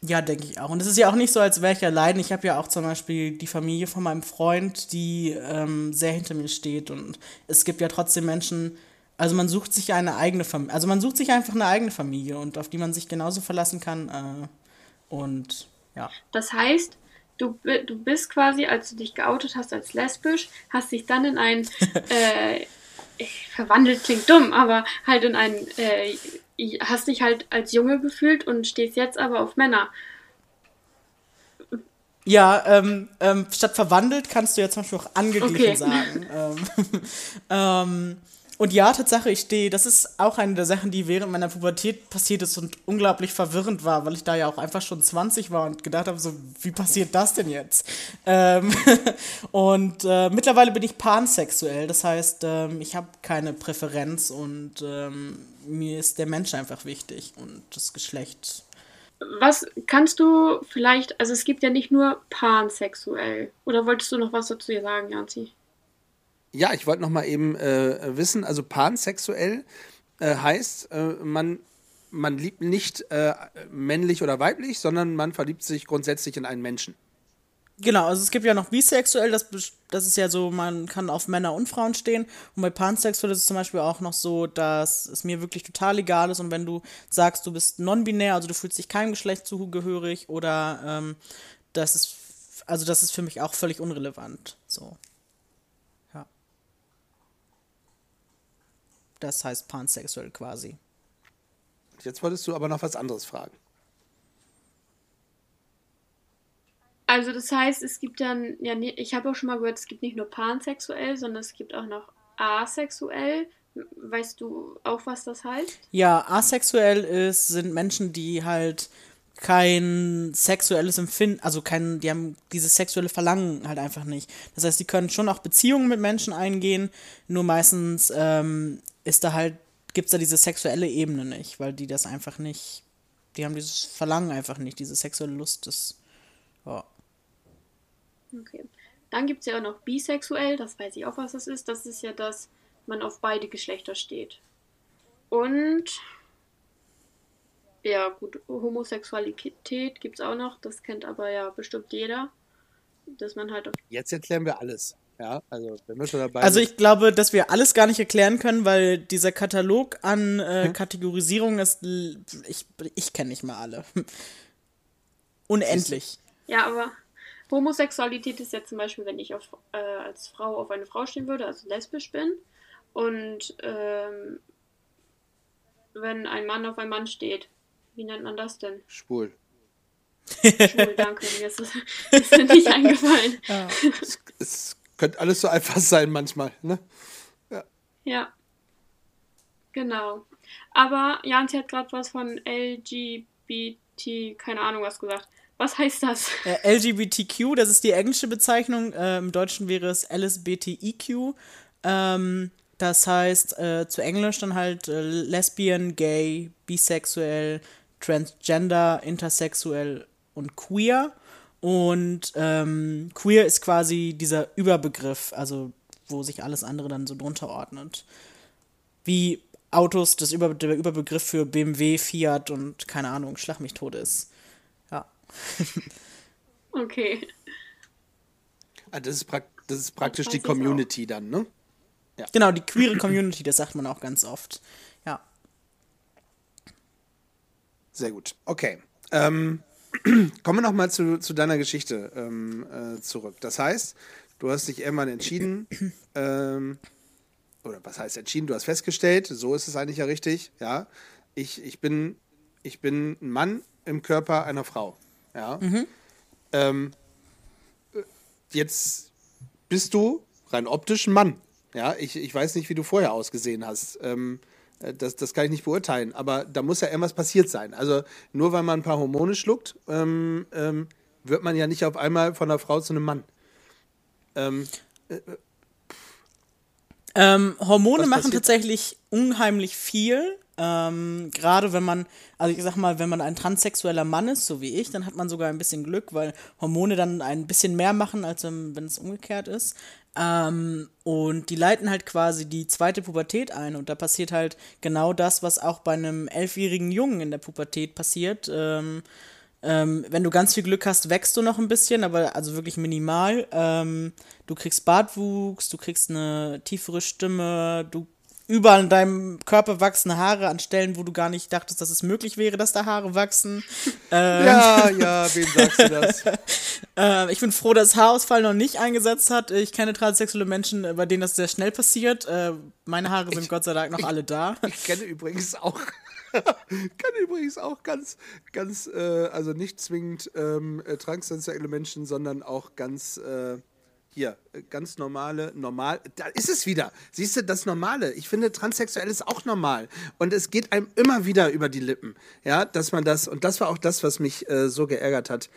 Ja, denke ich auch. Und es ist ja auch nicht so, als wäre ich allein. Ich habe ja auch zum Beispiel die Familie von meinem Freund, die ähm, sehr hinter mir steht. Und es gibt ja trotzdem Menschen, also man sucht sich eine eigene Familie, also man sucht sich einfach eine eigene Familie und auf die man sich genauso verlassen kann. Äh, und ja. Das heißt, du, du bist quasi, als du dich geoutet hast als lesbisch, hast dich dann in ein, äh, verwandelt klingt dumm, aber halt in ein, äh, hast dich halt als Junge gefühlt und stehst jetzt aber auf Männer. Ja, ähm, ähm, statt verwandelt kannst du ja zum Beispiel auch angeglichen okay. sagen. ähm, ähm und ja, Tatsache, ich stehe, das ist auch eine der Sachen, die während meiner Pubertät passiert ist und unglaublich verwirrend war, weil ich da ja auch einfach schon 20 war und gedacht habe, so, wie passiert das denn jetzt? Ähm und äh, mittlerweile bin ich pansexuell, das heißt, ähm, ich habe keine Präferenz und ähm, mir ist der Mensch einfach wichtig und das Geschlecht. Was kannst du vielleicht, also es gibt ja nicht nur pansexuell, oder wolltest du noch was dazu sagen, Janzi? Ja, ich wollte noch mal eben äh, wissen, also pansexuell äh, heißt, äh, man, man liebt nicht äh, männlich oder weiblich, sondern man verliebt sich grundsätzlich in einen Menschen. Genau, also es gibt ja noch bisexuell, das, das ist ja so, man kann auf Männer und Frauen stehen. Und bei pansexuell ist es zum Beispiel auch noch so, dass es mir wirklich total egal ist. Und wenn du sagst, du bist non-binär, also du fühlst dich keinem Geschlecht zugehörig oder ähm, das ist, also das ist für mich auch völlig unrelevant. So. Das heißt pansexuell quasi. Jetzt wolltest du aber noch was anderes fragen. Also das heißt, es gibt dann, ja, ich habe auch schon mal gehört, es gibt nicht nur pansexuell, sondern es gibt auch noch asexuell. Weißt du auch, was das heißt? Ja, asexuell ist, sind Menschen, die halt kein sexuelles Empfinden, also kein, die haben dieses sexuelle Verlangen halt einfach nicht. Das heißt, die können schon auch Beziehungen mit Menschen eingehen, nur meistens ähm, ist da halt, gibt es da diese sexuelle Ebene nicht, weil die das einfach nicht, die haben dieses Verlangen einfach nicht, diese sexuelle Lust, das, ja. Okay. Dann gibt es ja auch noch bisexuell, das weiß ich auch, was das ist. Das ist ja, dass man auf beide Geschlechter steht. Und ja, gut, Homosexualität gibt es auch noch, das kennt aber ja bestimmt jeder. Dass man halt auf Jetzt erklären wir alles. Ja, also wenn wir schon dabei Also ich glaube, dass wir alles gar nicht erklären können, weil dieser Katalog an äh, hm? Kategorisierungen ist. Ich, ich kenne nicht mal alle. Unendlich. Ja, aber Homosexualität ist ja zum Beispiel, wenn ich auf, äh, als Frau auf eine Frau stehen würde, also lesbisch bin. Und ähm, wenn ein Mann auf einen Mann steht, wie nennt man das denn? Schwul. Schwul, danke. Mir ist das, ist mir nicht eingefallen. Ja. Es, es, könnte alles so einfach sein manchmal, ne? Ja. Ja. Genau. Aber Janzi hat gerade was von LGBT, keine Ahnung was gesagt. Was heißt das? Äh, LGBTQ, das ist die englische Bezeichnung. Äh, Im Deutschen wäre es LSBTIQ. Ähm, das heißt äh, zu Englisch dann halt äh, Lesbian, Gay, Bisexuell, Transgender, Intersexuell und Queer. Und ähm, Queer ist quasi dieser Überbegriff, also wo sich alles andere dann so drunter ordnet. Wie Autos das Über der Überbegriff für BMW, Fiat und keine Ahnung, Schlag mich tot ist. okay. Ah, das, ist das ist praktisch die Community dann, ne? Ja. Genau, die queere Community, das sagt man auch ganz oft. Ja. Sehr gut. Okay. Ähm, kommen wir nochmal zu, zu deiner Geschichte ähm, äh, zurück. Das heißt, du hast dich irgendwann entschieden, ähm, oder was heißt entschieden? Du hast festgestellt, so ist es eigentlich ja richtig, ja. Ich, ich, bin, ich bin ein Mann im Körper einer Frau. Ja. Mhm. Ähm, jetzt bist du rein optisch ein Mann. Ja, ich, ich weiß nicht, wie du vorher ausgesehen hast. Ähm, äh, das, das kann ich nicht beurteilen, aber da muss ja irgendwas passiert sein. Also nur weil man ein paar Hormone schluckt, ähm, ähm, wird man ja nicht auf einmal von einer Frau zu einem Mann. Ähm, äh, ähm, Hormone machen tatsächlich unheimlich viel. Ähm, Gerade wenn man, also ich sag mal, wenn man ein transsexueller Mann ist, so wie ich, dann hat man sogar ein bisschen Glück, weil Hormone dann ein bisschen mehr machen, als wenn es umgekehrt ist. Ähm, und die leiten halt quasi die zweite Pubertät ein. Und da passiert halt genau das, was auch bei einem elfjährigen Jungen in der Pubertät passiert. Ähm, ähm, wenn du ganz viel Glück hast, wächst du noch ein bisschen, aber also wirklich minimal. Ähm, du kriegst Bartwuchs, du kriegst eine tiefere Stimme, du überall in deinem Körper wachsen Haare an Stellen, wo du gar nicht dachtest, dass es möglich wäre, dass da Haare wachsen. Ähm, ja, ja, wem sagst du das? äh, ich bin froh, dass Haarausfall noch nicht eingesetzt hat. Ich kenne transsexuelle Menschen, bei denen das sehr schnell passiert. Äh, meine Haare sind ich, Gott sei Dank noch ich, alle da. Ich kenne übrigens auch kenne übrigens auch ganz, ganz, äh, also nicht zwingend ähm, äh, transsexuelle Menschen, sondern auch ganz äh, hier, äh, ganz normale, normal, da ist es wieder. Siehst du, das Normale. Ich finde, transsexuell ist auch normal. Und es geht einem immer wieder über die Lippen. Ja, dass man das, und das war auch das, was mich äh, so geärgert hat,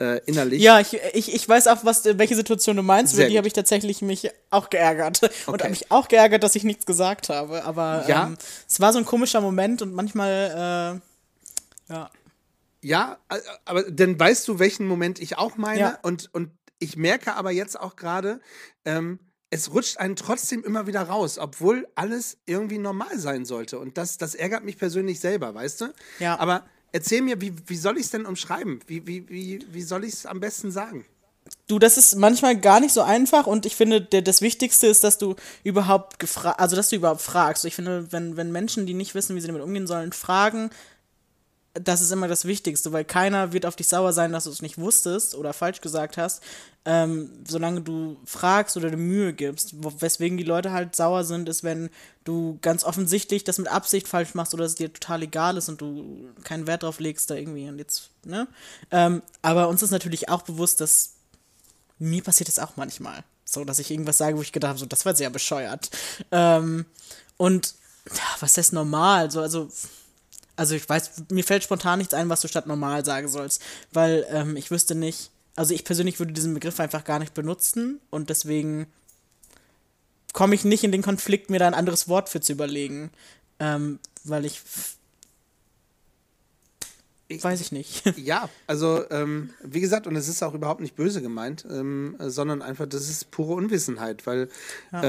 äh, innerlich. Ja, ich, ich, ich weiß auch, was, welche Situation du meinst, über die habe ich tatsächlich mich auch geärgert. Und okay. habe mich auch geärgert, dass ich nichts gesagt habe. Aber ja. ähm, es war so ein komischer Moment und manchmal, äh, ja. Ja, äh, aber dann weißt du, welchen Moment ich auch meine. Ja. Und, und ich merke aber jetzt auch gerade, ähm, es rutscht einen trotzdem immer wieder raus, obwohl alles irgendwie normal sein sollte. Und das, das ärgert mich persönlich selber, weißt du? Ja. Aber erzähl mir, wie, wie soll ich es denn umschreiben? Wie, wie, wie, wie soll ich es am besten sagen? Du, das ist manchmal gar nicht so einfach und ich finde, der, das Wichtigste ist, dass du überhaupt gefragt, also dass du überhaupt fragst. Ich finde, wenn, wenn Menschen, die nicht wissen, wie sie damit umgehen sollen, fragen, das ist immer das Wichtigste, weil keiner wird auf dich sauer sein, dass du es nicht wusstest oder falsch gesagt hast, ähm, solange du fragst oder dir Mühe gibst. Weswegen die Leute halt sauer sind, ist, wenn du ganz offensichtlich das mit Absicht falsch machst oder es dir total egal ist und du keinen Wert drauf legst da irgendwie und jetzt, ne? Ähm, aber uns ist natürlich auch bewusst, dass mir passiert das auch manchmal. So, dass ich irgendwas sage, wo ich gedacht habe, so, das war sehr bescheuert. Ähm, und ja, was heißt normal? So, also also ich weiß, mir fällt spontan nichts ein, was du statt normal sagen sollst, weil ähm, ich wüsste nicht, also ich persönlich würde diesen Begriff einfach gar nicht benutzen und deswegen komme ich nicht in den Konflikt, mir da ein anderes Wort für zu überlegen, ähm, weil ich ich, Weiß ich nicht. Ja, also ähm, wie gesagt, und es ist auch überhaupt nicht böse gemeint, ähm, sondern einfach, das ist pure Unwissenheit, weil ja.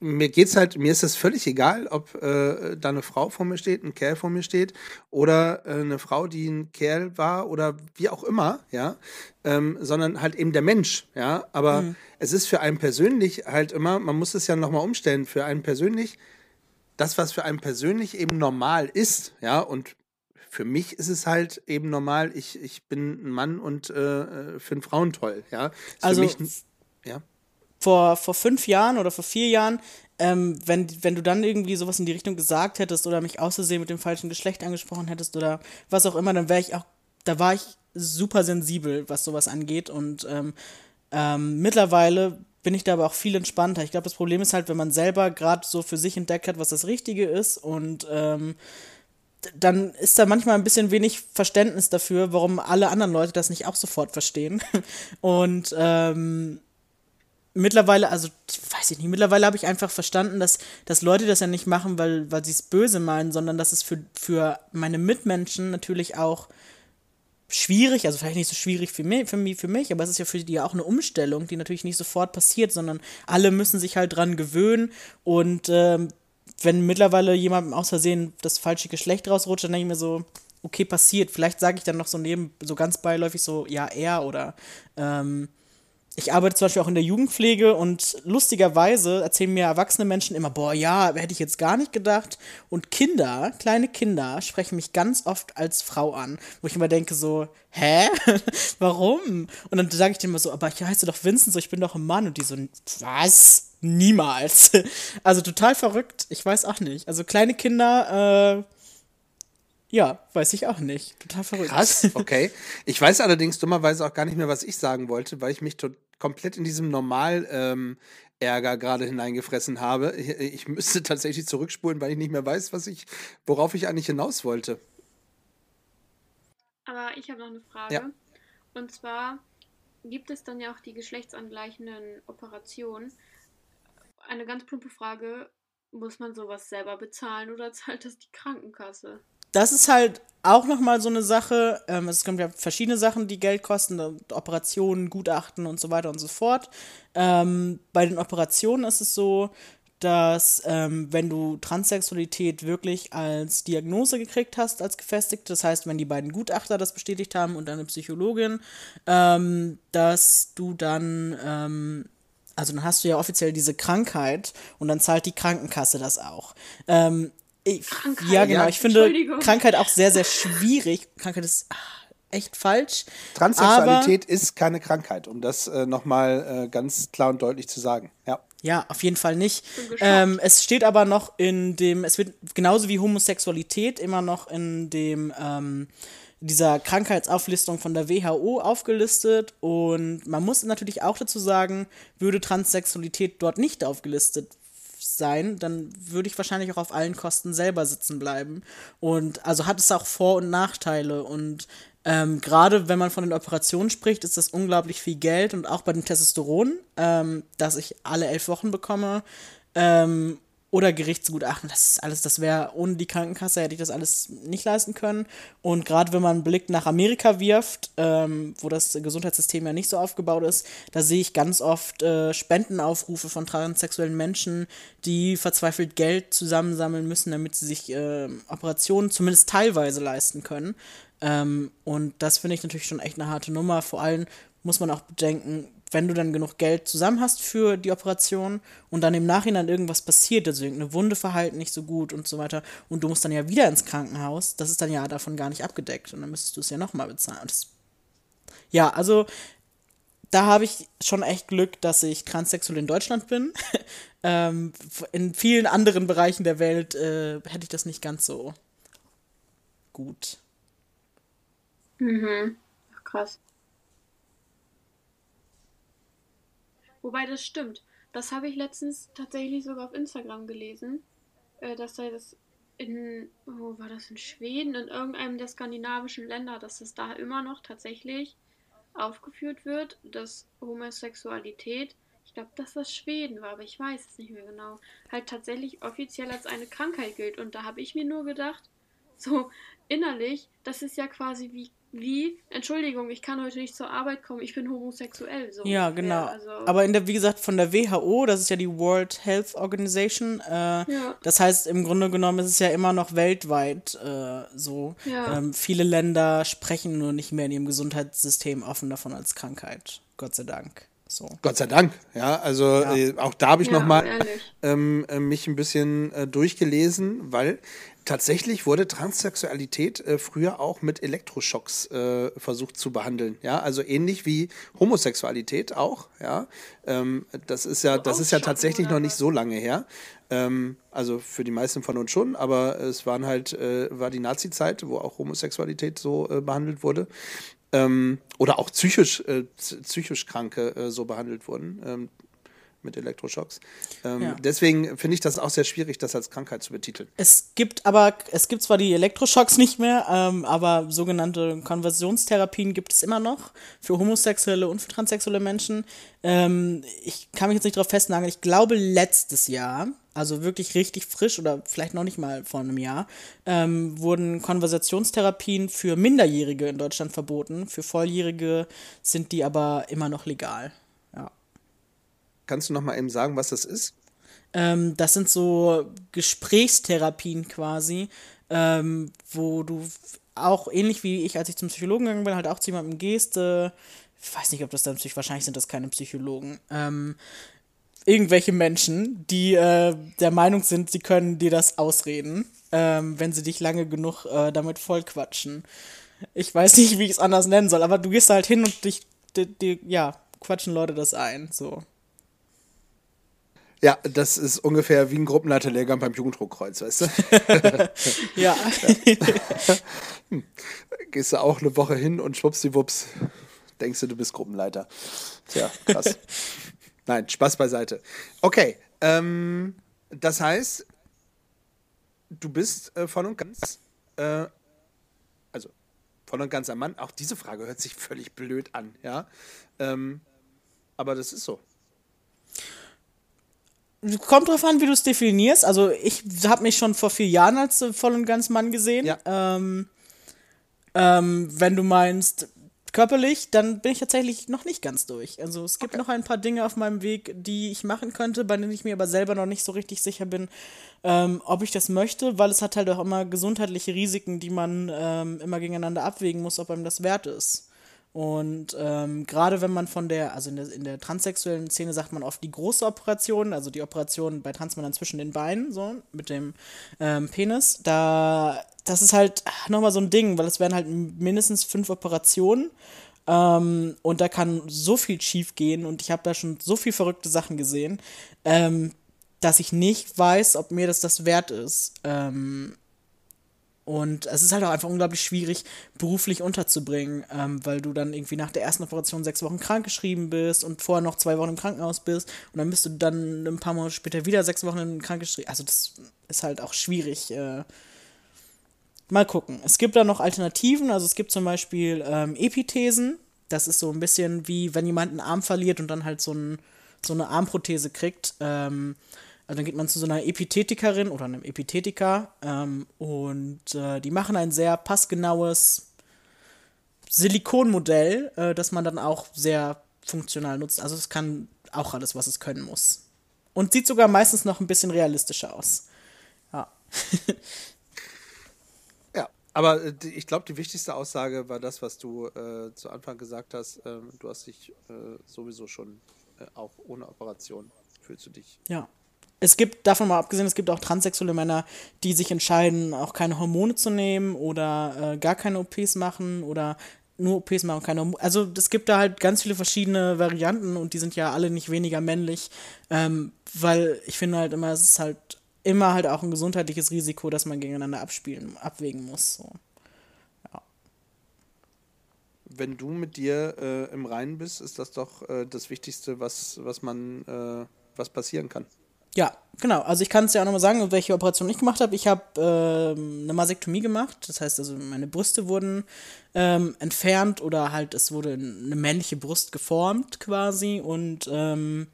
Mir geht's halt, mir ist es völlig egal, ob äh, da eine Frau vor mir steht, ein Kerl vor mir steht oder äh, eine Frau, die ein Kerl war oder wie auch immer, ja, ähm, sondern halt eben der Mensch, ja. Aber mhm. es ist für einen persönlich halt immer, man muss es ja nochmal umstellen, für einen persönlich, das, was für einen persönlich eben normal ist, ja, und für mich ist es halt eben normal, ich, ich bin ein Mann und äh, äh finde Frauen toll, ja. Ist also, ja vor, vor fünf Jahren oder vor vier Jahren, ähm, wenn, wenn du dann irgendwie sowas in die Richtung gesagt hättest oder mich auszusehen mit dem falschen Geschlecht angesprochen hättest oder was auch immer, dann wäre ich auch, da war ich super sensibel, was sowas angeht und ähm, ähm, mittlerweile bin ich da aber auch viel entspannter. Ich glaube, das Problem ist halt, wenn man selber gerade so für sich entdeckt hat, was das Richtige ist und ähm, dann ist da manchmal ein bisschen wenig Verständnis dafür, warum alle anderen Leute das nicht auch sofort verstehen. Und ähm, mittlerweile, also weiß ich nicht, mittlerweile habe ich einfach verstanden, dass, dass Leute das ja nicht machen, weil, weil sie es böse meinen, sondern dass es für, für meine Mitmenschen natürlich auch schwierig, also vielleicht nicht so schwierig für mich, für mich, für mich, aber es ist ja für die auch eine Umstellung, die natürlich nicht sofort passiert, sondern alle müssen sich halt dran gewöhnen und ähm, wenn mittlerweile jemandem aus Versehen das falsche Geschlecht rausrutscht, dann denke ich mir so, okay, passiert. Vielleicht sage ich dann noch so neben, so ganz beiläufig so, ja, er oder ähm, ich arbeite zum Beispiel auch in der Jugendpflege und lustigerweise erzählen mir erwachsene Menschen immer, boah, ja, hätte ich jetzt gar nicht gedacht. Und Kinder, kleine Kinder, sprechen mich ganz oft als Frau an, wo ich immer denke so, hä? Warum? Und dann sage ich denen immer so, aber ich heiße doch Vincent, so ich bin doch ein Mann. Und die so, was? Niemals. Also total verrückt. Ich weiß auch nicht. Also kleine Kinder, äh, ja, weiß ich auch nicht. Total verrückt. Krass, okay. Ich weiß allerdings dummerweise auch gar nicht mehr, was ich sagen wollte, weil ich mich komplett in diesem Normal ähm, Ärger gerade hineingefressen habe. Ich, ich, müsste tatsächlich zurückspulen, weil ich nicht mehr weiß, was ich, worauf ich eigentlich hinaus wollte. Aber ich habe noch eine Frage. Ja. Und zwar gibt es dann ja auch die geschlechtsangleichenden Operationen. Eine ganz plumpe Frage: Muss man sowas selber bezahlen oder zahlt das die Krankenkasse? Das ist halt auch nochmal so eine Sache. Ähm, es kommt ja verschiedene Sachen, die Geld kosten, Operationen, Gutachten und so weiter und so fort. Ähm, bei den Operationen ist es so, dass ähm, wenn du Transsexualität wirklich als Diagnose gekriegt hast, als gefestigt, das heißt, wenn die beiden Gutachter das bestätigt haben und eine Psychologin, ähm, dass du dann, ähm, also dann hast du ja offiziell diese Krankheit und dann zahlt die Krankenkasse das auch. Ich, Krankheit, ja, genau. Ich finde Krankheit auch sehr, sehr schwierig. Krankheit ist echt falsch. Transsexualität ist keine Krankheit, um das äh, nochmal äh, ganz klar und deutlich zu sagen. Ja. Ja, auf jeden Fall nicht. Ähm, es steht aber noch in dem, es wird genauso wie Homosexualität immer noch in dem ähm, dieser Krankheitsauflistung von der WHO aufgelistet und man muss natürlich auch dazu sagen, würde Transsexualität dort nicht aufgelistet sein, dann würde ich wahrscheinlich auch auf allen Kosten selber sitzen bleiben. Und also hat es auch Vor- und Nachteile. Und ähm, gerade wenn man von den Operationen spricht, ist das unglaublich viel Geld. Und auch bei dem Testosteron, ähm, das ich alle elf Wochen bekomme, ähm, oder Gerichtsgutachten. Das ist alles, das wäre ohne die Krankenkasse hätte ich das alles nicht leisten können. Und gerade wenn man einen Blick nach Amerika wirft, ähm, wo das Gesundheitssystem ja nicht so aufgebaut ist, da sehe ich ganz oft äh, Spendenaufrufe von transsexuellen Menschen, die verzweifelt Geld zusammensammeln müssen, damit sie sich äh, Operationen zumindest teilweise leisten können. Ähm, und das finde ich natürlich schon echt eine harte Nummer. Vor allem muss man auch bedenken, wenn du dann genug Geld zusammen hast für die Operation und dann im Nachhinein irgendwas passiert, also irgendeine Wunde verhalten nicht so gut und so weiter, und du musst dann ja wieder ins Krankenhaus, das ist dann ja davon gar nicht abgedeckt und dann müsstest du es ja nochmal bezahlen. Das, ja, also da habe ich schon echt Glück, dass ich transsexuell in Deutschland bin. ähm, in vielen anderen Bereichen der Welt äh, hätte ich das nicht ganz so gut. Mhm. Ach, krass. Wobei das stimmt. Das habe ich letztens tatsächlich sogar auf Instagram gelesen, äh, dass da das in, wo war das in Schweden, in irgendeinem der skandinavischen Länder, dass es da immer noch tatsächlich aufgeführt wird, dass Homosexualität, ich glaube, dass das Schweden war, aber ich weiß es nicht mehr genau, halt tatsächlich offiziell als eine Krankheit gilt. Und da habe ich mir nur gedacht, so innerlich, das ist ja quasi wie wie, Entschuldigung, ich kann heute nicht zur Arbeit kommen, ich bin homosexuell. So ja, genau. Also Aber in der, wie gesagt, von der WHO, das ist ja die World Health Organization, äh, ja. das heißt, im Grunde genommen ist es ja immer noch weltweit äh, so. Ja. Ähm, viele Länder sprechen nur nicht mehr in ihrem Gesundheitssystem offen davon als Krankheit. Gott sei Dank. So. Gott sei Dank, ja. Also ja. Äh, auch da habe ich ja, nochmal ähm, äh, mich ein bisschen äh, durchgelesen, weil tatsächlich wurde Transsexualität äh, früher auch mit Elektroschocks äh, versucht zu behandeln. Ja, also ähnlich wie Homosexualität auch. Ja, ähm, das ist ja, das ist ja tatsächlich noch nicht so lange her. Ähm, also für die meisten von uns schon, aber es waren halt, äh, war die Nazi-Zeit, wo auch Homosexualität so äh, behandelt wurde. Ähm, oder auch psychisch, äh, psychisch Kranke äh, so behandelt wurden. Ähm, mit Elektroschocks. Ähm, ja. Deswegen finde ich das auch sehr schwierig, das als Krankheit zu betiteln. Es gibt aber, es gibt zwar die Elektroschocks nicht mehr, ähm, aber sogenannte Konversionstherapien gibt es immer noch für homosexuelle und für transsexuelle Menschen. Ähm, ich kann mich jetzt nicht darauf festnageln, ich glaube letztes Jahr, also wirklich richtig frisch oder vielleicht noch nicht mal vor einem Jahr, ähm, wurden Konversationstherapien für Minderjährige in Deutschland verboten. Für Volljährige sind die aber immer noch legal. Kannst du noch mal eben sagen, was das ist? Ähm, das sind so Gesprächstherapien quasi, ähm, wo du auch ähnlich wie ich, als ich zum Psychologen gegangen bin, halt auch zu jemandem gehst. Äh, ich weiß nicht, ob das dann wahrscheinlich sind das keine Psychologen. Ähm, irgendwelche Menschen, die äh, der Meinung sind, sie können dir das ausreden, ähm, wenn sie dich lange genug äh, damit vollquatschen. Ich weiß nicht, wie ich es anders nennen soll, aber du gehst halt hin und dich, die, die, ja, quatschen Leute das ein, so. Ja, das ist ungefähr wie ein Gruppenleiterlehrgang beim Jugenddruckkreuz, weißt du? ja. hm. Gehst du auch eine Woche hin und schwuppsiwupps, denkst du, du bist Gruppenleiter. Tja, krass. Nein, Spaß beiseite. Okay, ähm, das heißt, du bist äh, voll und ganz, äh, also voll und ganz ein Mann. Auch diese Frage hört sich völlig blöd an, ja. Ähm, aber das ist so. Kommt drauf an, wie du es definierst. Also ich habe mich schon vor vier Jahren als voll und ganz Mann gesehen. Ja. Ähm, ähm, wenn du meinst körperlich, dann bin ich tatsächlich noch nicht ganz durch. Also es gibt okay. noch ein paar Dinge auf meinem Weg, die ich machen könnte, bei denen ich mir aber selber noch nicht so richtig sicher bin, ähm, ob ich das möchte, weil es hat halt auch immer gesundheitliche Risiken, die man ähm, immer gegeneinander abwägen muss, ob einem das wert ist. Und ähm, gerade wenn man von der, also in der, in der transsexuellen Szene sagt man oft die große Operation, also die Operation bei Transmännern zwischen den Beinen, so mit dem ähm, Penis, da, das ist halt nochmal so ein Ding, weil es werden halt mindestens fünf Operationen ähm, und da kann so viel schief gehen und ich habe da schon so viel verrückte Sachen gesehen, ähm, dass ich nicht weiß, ob mir das das wert ist. Ähm, und es ist halt auch einfach unglaublich schwierig, beruflich unterzubringen, ähm, weil du dann irgendwie nach der ersten Operation sechs Wochen krankgeschrieben bist und vorher noch zwei Wochen im Krankenhaus bist und dann bist du dann ein paar Monate später wieder sechs Wochen krankgeschrieben. Also das ist halt auch schwierig. Äh. Mal gucken. Es gibt da noch Alternativen, also es gibt zum Beispiel ähm, Epithesen. Das ist so ein bisschen wie, wenn jemand einen Arm verliert und dann halt so, ein, so eine Armprothese kriegt. Ähm, also dann geht man zu so einer Epithetikerin oder einem Epithetiker ähm, und äh, die machen ein sehr passgenaues Silikonmodell, äh, das man dann auch sehr funktional nutzt. Also es kann auch alles, was es können muss. Und sieht sogar meistens noch ein bisschen realistischer aus. Ja. ja, Aber äh, ich glaube, die wichtigste Aussage war das, was du äh, zu Anfang gesagt hast. Ähm, du hast dich äh, sowieso schon äh, auch ohne Operation fühlst du dich. Ja. Es gibt, davon mal abgesehen, es gibt auch transsexuelle Männer, die sich entscheiden, auch keine Hormone zu nehmen oder äh, gar keine OPs machen oder nur OPs machen, keine Hormone. Also es gibt da halt ganz viele verschiedene Varianten und die sind ja alle nicht weniger männlich, ähm, weil ich finde halt immer, es ist halt immer halt auch ein gesundheitliches Risiko, dass man gegeneinander abspielen, abwägen muss. So. Ja. Wenn du mit dir äh, im Reinen bist, ist das doch äh, das Wichtigste, was, was man, äh, was passieren kann. Ja, genau. Also ich kann es ja auch nochmal sagen, welche Operation ich gemacht habe. Ich habe ähm, eine Masektomie gemacht. Das heißt also, meine Brüste wurden ähm, entfernt oder halt es wurde eine männliche Brust geformt quasi und ähm,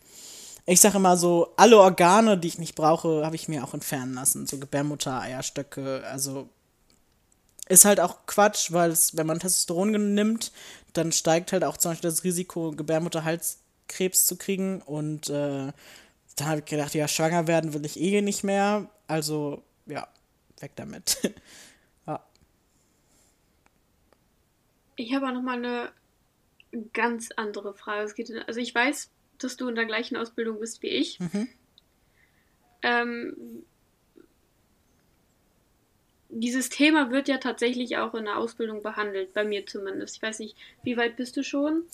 ich sage immer so, alle Organe, die ich nicht brauche, habe ich mir auch entfernen lassen. So Gebärmutter, Eierstöcke, also ist halt auch Quatsch, weil es, wenn man Testosteron nimmt, dann steigt halt auch zum Beispiel das Risiko, Gebärmutterhalskrebs zu kriegen. Und äh, dann habe ich gedacht, ja, schwanger werden will ich eh nicht mehr. Also, ja, weg damit. ja. Ich habe auch noch mal eine ganz andere Frage. Es geht, also ich weiß, dass du in der gleichen Ausbildung bist wie ich. Mhm. Ähm, dieses Thema wird ja tatsächlich auch in der Ausbildung behandelt, bei mir zumindest. Ich weiß nicht, wie weit bist du schon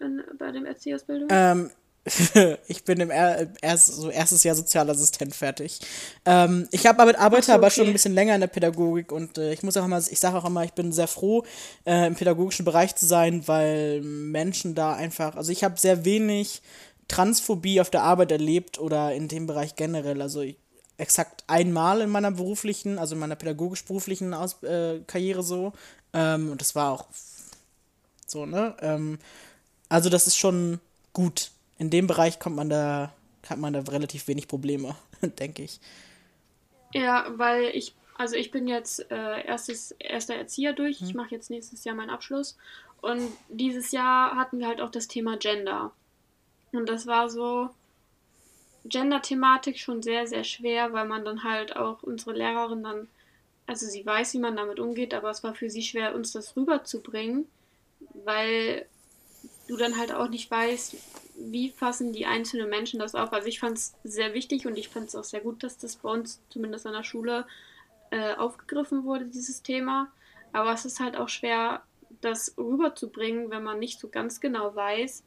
in, bei dem Erzieherausbildung? Ähm, ich bin im er erst, so erstes Jahr Sozialassistent fertig. Ähm, ich habe aber arbeite so, okay. aber schon ein bisschen länger in der Pädagogik und äh, ich muss auch immer, ich sage auch immer, ich bin sehr froh, äh, im pädagogischen Bereich zu sein, weil Menschen da einfach, also ich habe sehr wenig Transphobie auf der Arbeit erlebt oder in dem Bereich generell. Also ich, exakt einmal in meiner beruflichen, also in meiner pädagogisch-beruflichen äh, Karriere so. Ähm, und das war auch so, ne? Ähm, also das ist schon gut. In dem Bereich kommt man da, hat man da relativ wenig Probleme, denke ich. Ja, weil ich, also ich bin jetzt äh, erstes, erster Erzieher durch. Hm. Ich mache jetzt nächstes Jahr meinen Abschluss. Und dieses Jahr hatten wir halt auch das Thema Gender. Und das war so Gender-Thematik schon sehr, sehr schwer, weil man dann halt auch unsere Lehrerin dann, also sie weiß, wie man damit umgeht, aber es war für sie schwer, uns das rüberzubringen, weil du dann halt auch nicht weißt, wie fassen die einzelnen Menschen das auf. Also ich fand es sehr wichtig und ich fand es auch sehr gut, dass das bei uns, zumindest an der Schule, äh, aufgegriffen wurde, dieses Thema. Aber es ist halt auch schwer, das rüberzubringen, wenn man nicht so ganz genau weiß,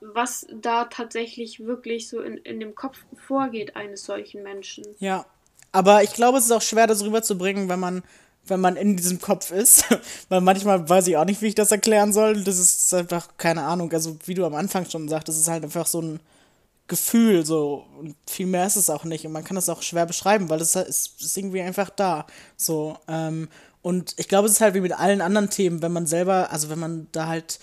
was da tatsächlich wirklich so in, in dem Kopf vorgeht eines solchen Menschen. Ja, aber ich glaube, es ist auch schwer, das rüberzubringen, wenn man, wenn man in diesem Kopf ist. Weil manchmal weiß ich auch nicht, wie ich das erklären soll. Das ist einfach keine Ahnung. Also, wie du am Anfang schon sagst, das ist halt einfach so ein Gefühl, so. Und viel mehr ist es auch nicht. Und man kann das auch schwer beschreiben, weil es ist, irgendwie einfach da. So. Ähm, und ich glaube, es ist halt wie mit allen anderen Themen, wenn man selber, also wenn man da halt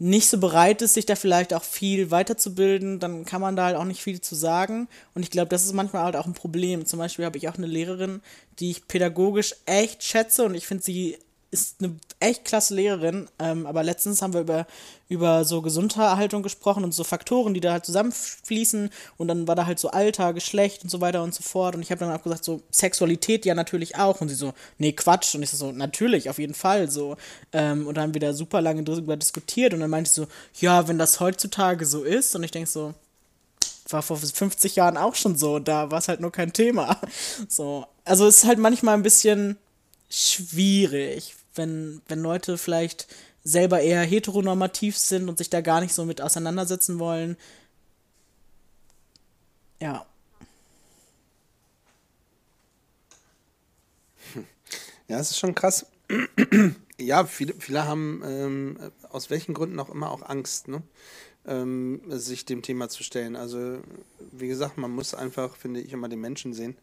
nicht so bereit ist, sich da vielleicht auch viel weiterzubilden, dann kann man da halt auch nicht viel zu sagen. Und ich glaube, das ist manchmal halt auch ein Problem. Zum Beispiel habe ich auch eine Lehrerin, die ich pädagogisch echt schätze und ich finde sie ist eine echt klasse Lehrerin, ähm, aber letztens haben wir über, über so Gesunderhaltung gesprochen und so Faktoren, die da halt zusammenfließen und dann war da halt so Alter, Geschlecht und so weiter und so fort und ich habe dann auch gesagt, so Sexualität ja natürlich auch und sie so, nee, Quatsch und ich so, natürlich, auf jeden Fall so ähm, und dann haben wir da super lange drüber diskutiert und dann meinte ich so, ja, wenn das heutzutage so ist und ich denke so, war vor 50 Jahren auch schon so, da war es halt nur kein Thema. So, also es ist halt manchmal ein bisschen schwierig, wenn, wenn Leute vielleicht selber eher heteronormativ sind und sich da gar nicht so mit auseinandersetzen wollen. Ja. Ja, es ist schon krass. ja, viele, viele haben ähm, aus welchen Gründen auch immer auch Angst, ne? ähm, sich dem Thema zu stellen. Also, wie gesagt, man muss einfach, finde ich, immer den Menschen sehen.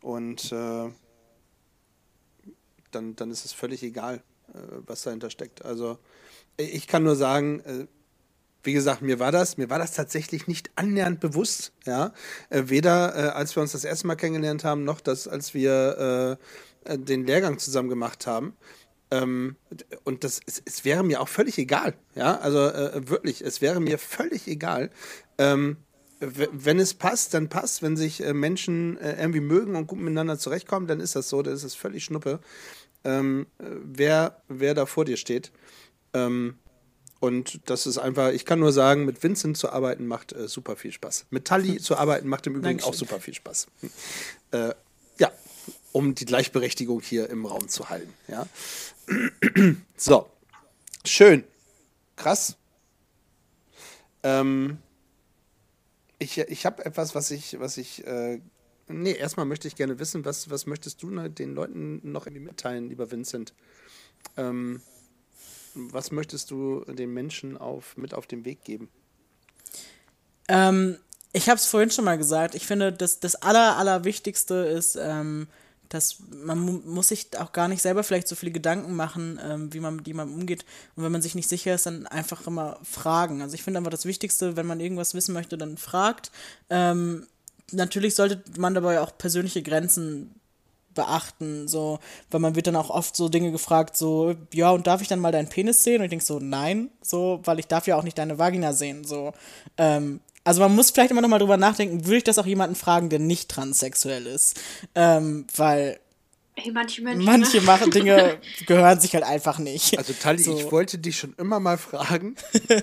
Und äh, dann, dann ist es völlig egal, äh, was dahinter steckt. Also ich kann nur sagen, äh, wie gesagt, mir war das, mir war das tatsächlich nicht annähernd bewusst, ja. Äh, weder äh, als wir uns das erste Mal kennengelernt haben, noch das, als wir äh, den Lehrgang zusammen gemacht haben. Ähm, und das, es, es, wäre mir auch völlig egal, ja. Also äh, wirklich, es wäre mir völlig egal. Ähm, wenn es passt, dann passt. Wenn sich Menschen irgendwie mögen und gut miteinander zurechtkommen, dann ist das so, dann ist es völlig schnuppe. Ähm, wer, wer da vor dir steht. Ähm, und das ist einfach, ich kann nur sagen, mit Vincent zu arbeiten macht äh, super viel Spaß. Mit Tully zu arbeiten macht im Übrigen Dankeschön. auch super viel Spaß. Äh, ja, um die Gleichberechtigung hier im Raum zu halten. Ja. so, schön. Krass. Ähm, ich ich habe etwas, was ich, was ich, äh, nee, erstmal möchte ich gerne wissen, was, was möchtest du ne, den Leuten noch irgendwie mitteilen, lieber Vincent? Ähm, was möchtest du den Menschen auf, mit auf den Weg geben? Ähm, ich habe es vorhin schon mal gesagt. Ich finde, das, das Aller, Allerwichtigste ist, ähm, dass man mu muss sich auch gar nicht selber vielleicht so viele Gedanken machen, ähm, wie man mit jemandem umgeht. Und wenn man sich nicht sicher ist, dann einfach immer fragen. Also ich finde einfach das Wichtigste, wenn man irgendwas wissen möchte, dann fragt. Ähm, natürlich sollte man dabei auch persönliche Grenzen beachten, so, weil man wird dann auch oft so Dinge gefragt, so, ja, und darf ich dann mal deinen Penis sehen? Und ich denke so, nein, so, weil ich darf ja auch nicht deine Vagina sehen, so. Ähm, also man muss vielleicht immer noch mal drüber nachdenken, würde ich das auch jemanden fragen, der nicht transsexuell ist? Ähm, weil Ey, manche Menschen. manche ne? machen Dinge gehören sich halt einfach nicht. Also Tali, So. ich wollte dich schon immer mal fragen.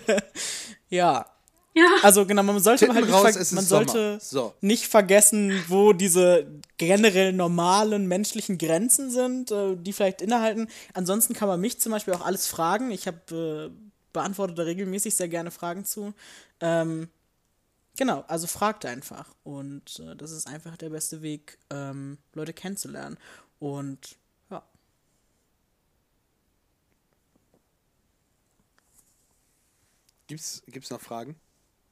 Ja. Ja. Also genau, man sollte Titten halt nicht, raus, man sollte So. nicht vergessen, wo diese generell normalen menschlichen Grenzen sind, äh, die vielleicht innehalten. Ansonsten kann man mich zum Beispiel auch alles fragen. Ich habe äh, beantworte da regelmäßig sehr gerne Fragen zu. Ähm, genau, also fragt einfach. Und äh, das ist einfach der beste Weg, ähm, Leute kennenzulernen. Und ja. Gibt's, gibt's noch Fragen?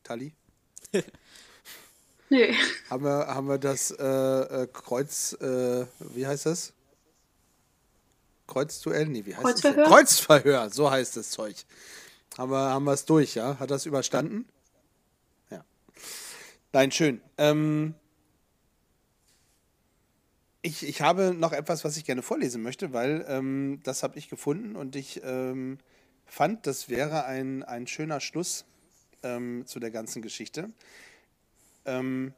Tali? Nö. Haben wir, haben wir das äh, äh, Kreuz, äh, wie heißt das? Kreuzduell? Nee, wie heißt Kreuzverhör? das? Kreuzverhör, so heißt das Zeug. Haben wir, haben wir es durch, ja? Hat das überstanden? Ja. Nein, schön. Ähm, ich, ich habe noch etwas, was ich gerne vorlesen möchte, weil ähm, das habe ich gefunden und ich ähm, fand, das wäre ein, ein schöner Schluss ähm, zu der ganzen Geschichte. Ähm,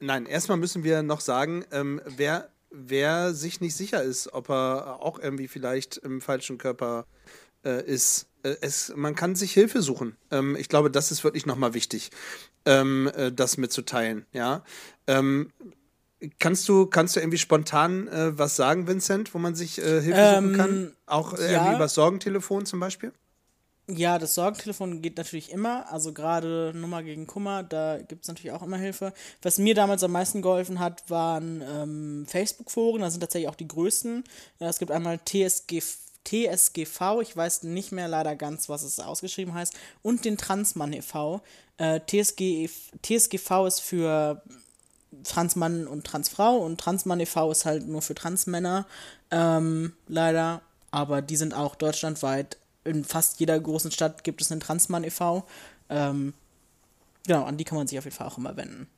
nein, erstmal müssen wir noch sagen, ähm, wer, wer sich nicht sicher ist, ob er auch irgendwie vielleicht im falschen Körper äh, ist. Äh, es, man kann sich Hilfe suchen. Ähm, ich glaube, das ist wirklich nochmal wichtig, ähm, äh, das mitzuteilen. Ja. Ähm, kannst du, kannst du irgendwie spontan äh, was sagen, Vincent, wo man sich äh, Hilfe suchen Ähm, kann? Auch äh, ja. irgendwie über das Sorgentelefon zum Beispiel? Ja, das Sorgentelefon geht natürlich immer. Also gerade Nummer gegen Kummer, da gibt es natürlich auch immer Hilfe. Was mir damals am meisten geholfen hat, waren ähm, Facebook-Foren. Das sind tatsächlich auch die größten. Ja, es gibt einmal TSG, TSGV, ich weiß nicht mehr leider ganz, was es ausgeschrieben heißt, und den Transmann e.V. Äh, TSG, TSGV ist für Transmann und Transfrau und Transmann e.V. ist halt nur für Transmänner, ähm, leider. Aber die sind auch deutschlandweit. In fast jeder großen Stadt gibt es einen Transmann e.V. Ähm, genau, an die kann man sich auf jeden Fall auch immer wenden.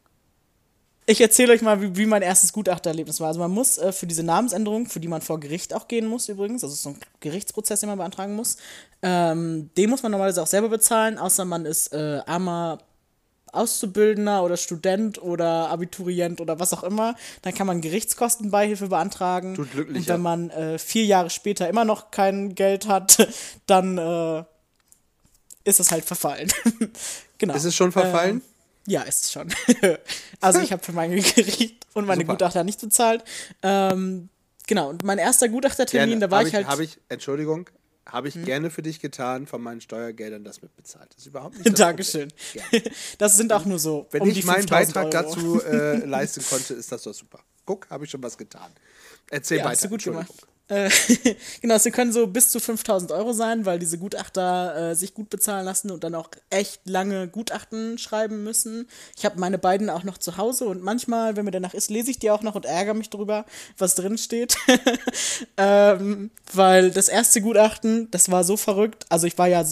Ich erzähle euch mal, wie, wie mein erstes Gutachtererlebnis war. Also man muss äh, für diese Namensänderung, für die man vor Gericht auch gehen muss übrigens, also so ein Gerichtsprozess, den man beantragen muss, ähm, den muss man normalerweise auch selber bezahlen, außer man ist äh, armer Auszubildender oder Student oder Abiturient oder was auch immer, dann kann man Gerichtskostenbeihilfe beantragen. Du Glücklicher. Und wenn man äh, vier Jahre später immer noch kein Geld hat, dann äh, ist es halt verfallen. genau. Ist es schon verfallen? Ähm, ja, ist es schon. also ich habe für mein Gericht und meine Super. Gutachter nicht bezahlt. Ähm, genau, und mein erster Gutachtertermin, da war Hab ich halt. Habe ich, Entschuldigung, habe ich Hm? gerne für dich getan, von meinen Steuergeldern das mitbezahlt. Das ist überhaupt nicht das Dankeschön. Das sind auch nur so. Wenn um ich die meinen 5000 Beitrag Euro. dazu äh, leisten konnte, ist das doch super. Guck, habe ich schon was getan. Erzähl Ja, weiter. hast du gut gemacht. Äh, genau, sie können so bis zu 5000 Euro sein, weil diese Gutachter äh, sich gut bezahlen lassen und dann auch echt lange Gutachten schreiben müssen. Ich habe meine beiden auch noch zu Hause und manchmal, wenn mir danach ist, lese ich die auch noch und ärgere mich drüber, was drin steht. ähm, weil das erste Gutachten, das war so verrückt. Also ich war ja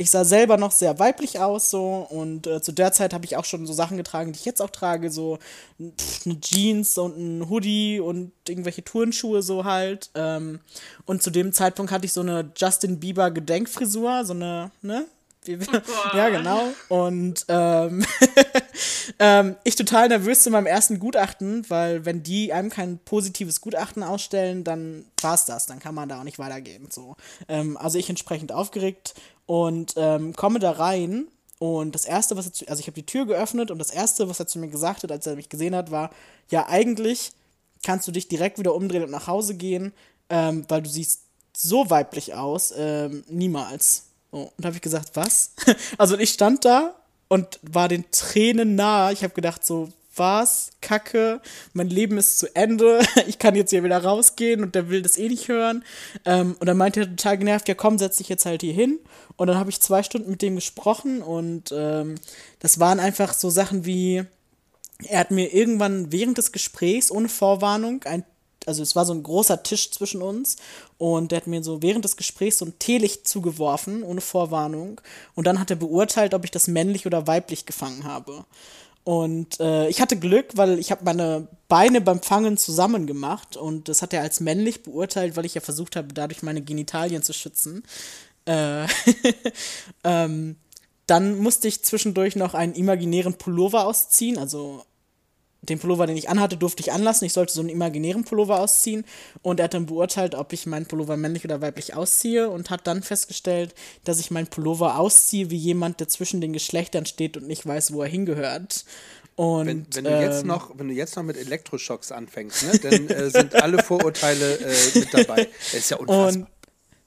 ich sah selber noch sehr weiblich aus so und äh, zu der Zeit habe ich auch schon so Sachen getragen, die ich jetzt auch trage, so pff, eine Jeans und ein Hoodie und irgendwelche Turnschuhe so halt. Ähm, und zu dem Zeitpunkt hatte ich so eine Justin Bieber Gedenkfrisur, so eine, ne? Oh ja, genau. Und ähm, ähm, ich total nervös zu meinem ersten Gutachten, weil wenn die einem kein positives Gutachten ausstellen, dann war's das. Dann kann man da auch nicht weitergehen. So. Ähm, also ich entsprechend aufgeregt und ähm, komme da rein. Und das erste, was er zu, also ich habe die Tür geöffnet und das erste, was er zu mir gesagt hat, als er mich gesehen hat, war, ja, eigentlich kannst du dich direkt wieder umdrehen und nach Hause gehen, ähm, weil du siehst so weiblich aus, ähm, niemals. So, und habe ich gesagt, was? also ich stand da und war den Tränen nah. Ich habe gedacht so, was? Kacke, mein Leben ist zu Ende, ich kann jetzt hier wieder rausgehen und der will das eh nicht hören. Ähm, und dann meinte er total genervt, ja komm, setz dich jetzt halt hier hin. Und dann habe ich zwei Stunden mit dem gesprochen und ähm, das waren einfach so Sachen wie, er hat mir irgendwann während des Gesprächs ohne Vorwarnung ein also es war so ein großer Tisch zwischen uns und der hat mir so während des Gesprächs so ein Teelicht zugeworfen, ohne Vorwarnung. Und dann hat er beurteilt, ob ich das männlich oder weiblich gefangen habe. Und äh, ich hatte Glück, weil ich habe meine Beine beim Fangen zusammen gemacht und das hat er als männlich beurteilt, weil ich ja versucht habe, dadurch meine Genitalien zu schützen. Äh, ähm, dann musste ich zwischendurch noch einen imaginären Pullover ausziehen, also den Pullover, den ich anhatte, durfte ich anlassen. Ich sollte so einen imaginären Pullover ausziehen. Und er hat dann beurteilt, ob ich meinen Pullover männlich oder weiblich ausziehe und hat dann festgestellt, dass ich meinen Pullover ausziehe wie jemand, der zwischen den Geschlechtern steht und nicht weiß, wo er hingehört. Und, wenn, wenn, du jetzt ähm, noch, wenn du jetzt noch mit Elektroschocks anfängst, ne, dann äh, sind alle Vorurteile äh, mit dabei. Das ist ja unfassbar. Und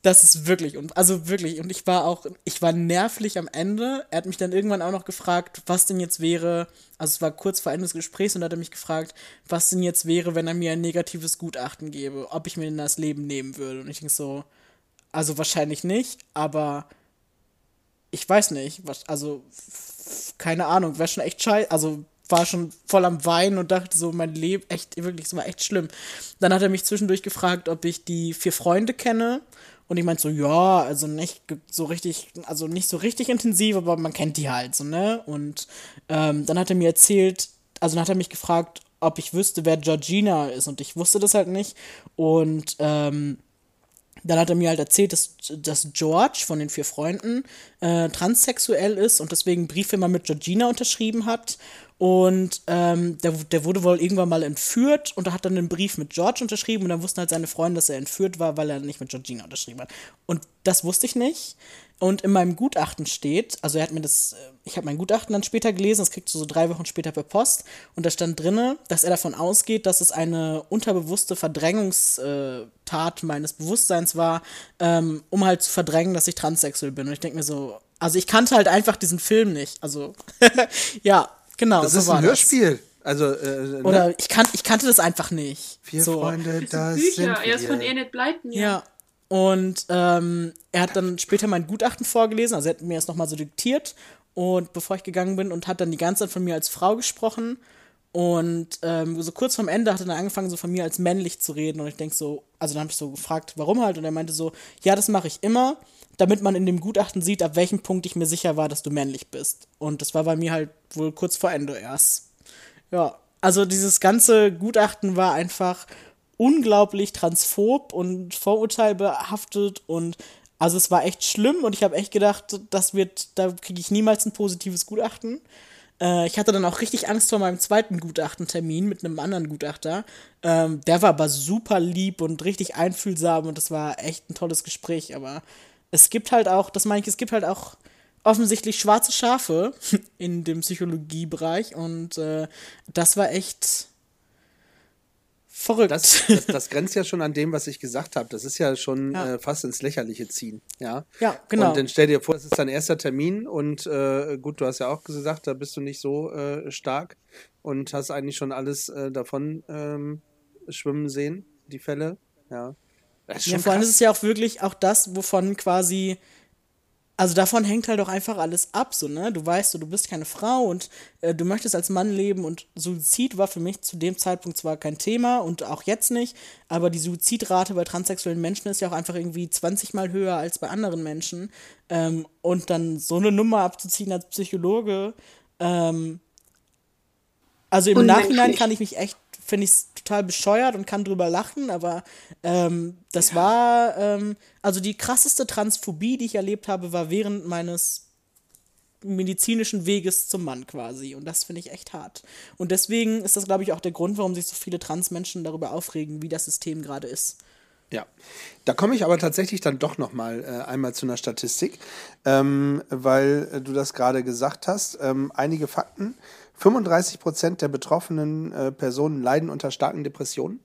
das ist wirklich, und also wirklich, und ich war auch, ich war nervlich am Ende. Er hat mich dann irgendwann auch noch gefragt, was denn jetzt wäre, also es war kurz vor Ende des Gesprächs und hat er mich gefragt, was denn jetzt wäre, wenn er mir ein negatives Gutachten gäbe, ob ich mir denn das Leben nehmen würde. Und ich denke so, also wahrscheinlich nicht, aber ich weiß nicht, was, also keine Ahnung, wäre schon echt scheiße, also war schon voll am Weinen und dachte so, mein Leben, echt, wirklich, es war echt schlimm. Dann hat er mich zwischendurch gefragt, ob ich die vier Freunde kenne und ich meinte so, ja, also nicht so richtig, also nicht so richtig intensiv, aber man kennt die halt so, ne? Und ähm, dann hat er mir erzählt, also dann hat er mich gefragt, ob ich wüsste, wer Georgina ist. Und ich wusste das halt nicht. Und ähm, dann hat er mir halt erzählt, dass, dass George von den vier Freunden äh, transsexuell ist und deswegen Briefe immer mit Georgina unterschrieben hat. Und ähm, der, der wurde wohl irgendwann mal entführt und er hat dann einen Brief mit George unterschrieben und dann wussten halt seine Freunde, dass er entführt war, weil er nicht mit Georgina unterschrieben hat. Und das wusste ich nicht. Und in meinem Gutachten steht, also er hat mir das, äh, ich habe mein Gutachten dann später gelesen, das kriegst du so drei Wochen später per Post, und da stand drinne, dass er davon ausgeht, dass es eine unterbewusste Verdrängungstat meines Bewusstseins war, ähm, um halt zu verdrängen, dass ich transsexuell bin. Und ich denke mir so, also ich kannte halt einfach diesen Film nicht. Also, ja, genau. Das so ist war ein das. Hörspiel. Also, äh, Oder ne? ich, kan ich kannte das einfach nicht. Vier so. Freunde, das Bücher, sind er ist von. Enid Blyton. Ja. Und ähm, er hat dann später mein Gutachten vorgelesen, also er hat mir das nochmal so diktiert und bevor ich gegangen bin und hat dann die ganze Zeit von mir als Frau gesprochen. Und ähm, so kurz vorm Ende hat er dann angefangen, so von mir als männlich zu reden. Und ich denke so, also dann habe ich so gefragt, warum halt? Und er meinte so, ja, das mache ich immer, damit man in dem Gutachten sieht, ab welchem Punkt ich mir sicher war, dass du männlich bist. Und das war bei mir halt wohl kurz vor Ende erst. Ja, also dieses ganze Gutachten war einfach unglaublich transphob und vorurteilbehaftet und also es war echt schlimm und ich habe echt gedacht, das wird, da kriege ich niemals ein positives Gutachten. Äh, ich hatte dann auch richtig Angst vor meinem zweiten Gutachtentermin mit einem anderen Gutachter. Ähm, der war aber super lieb und richtig einfühlsam und das war echt ein tolles Gespräch. Aber es gibt halt auch, das meine ich, es gibt halt auch offensichtlich schwarze Schafe in dem Psychologiebereich und äh, das war echt verrückt. Das, das, das grenzt ja schon an dem, was ich gesagt habe. Das ist ja schon Ja. äh, fast ins Lächerliche ziehen. Ja, Ja, genau. Und dann stell dir vor, es ist dein erster Termin und äh, gut, du hast ja auch gesagt, da bist du nicht so äh, stark und hast eigentlich schon alles äh, davon ähm, schwimmen sehen, die Fälle. Ja. Ja, vor allem ist es ja auch wirklich auch das, wovon quasi, also davon hängt halt auch einfach alles ab, so, ne? Du weißt, so, du bist keine Frau und äh, du möchtest als Mann leben und Suizid war für mich zu dem Zeitpunkt zwar kein Thema und auch jetzt nicht, aber die Suizidrate bei transsexuellen Menschen ist ja auch einfach irgendwie 20 mal höher als bei anderen Menschen. Ähm, und dann so eine Nummer abzuziehen als Psychologe, ähm, also im. Nachhinein kann ich mich echt, finde ich es total bescheuert und kann drüber lachen, aber ähm, das war, ähm, also die krasseste Transphobie, die ich erlebt habe, war während meines medizinischen Weges zum Mann quasi. Und das finde ich echt hart. Und deswegen ist das, glaube ich, auch der Grund, warum sich so viele Transmenschen darüber aufregen, wie das System gerade ist. Ja, da komme ich aber tatsächlich dann doch noch mal äh, einmal zu einer Statistik, ähm, weil äh, du das gerade gesagt hast. Ähm, einige Fakten. 35 Prozent der betroffenen äh, Personen leiden unter starken Depressionen.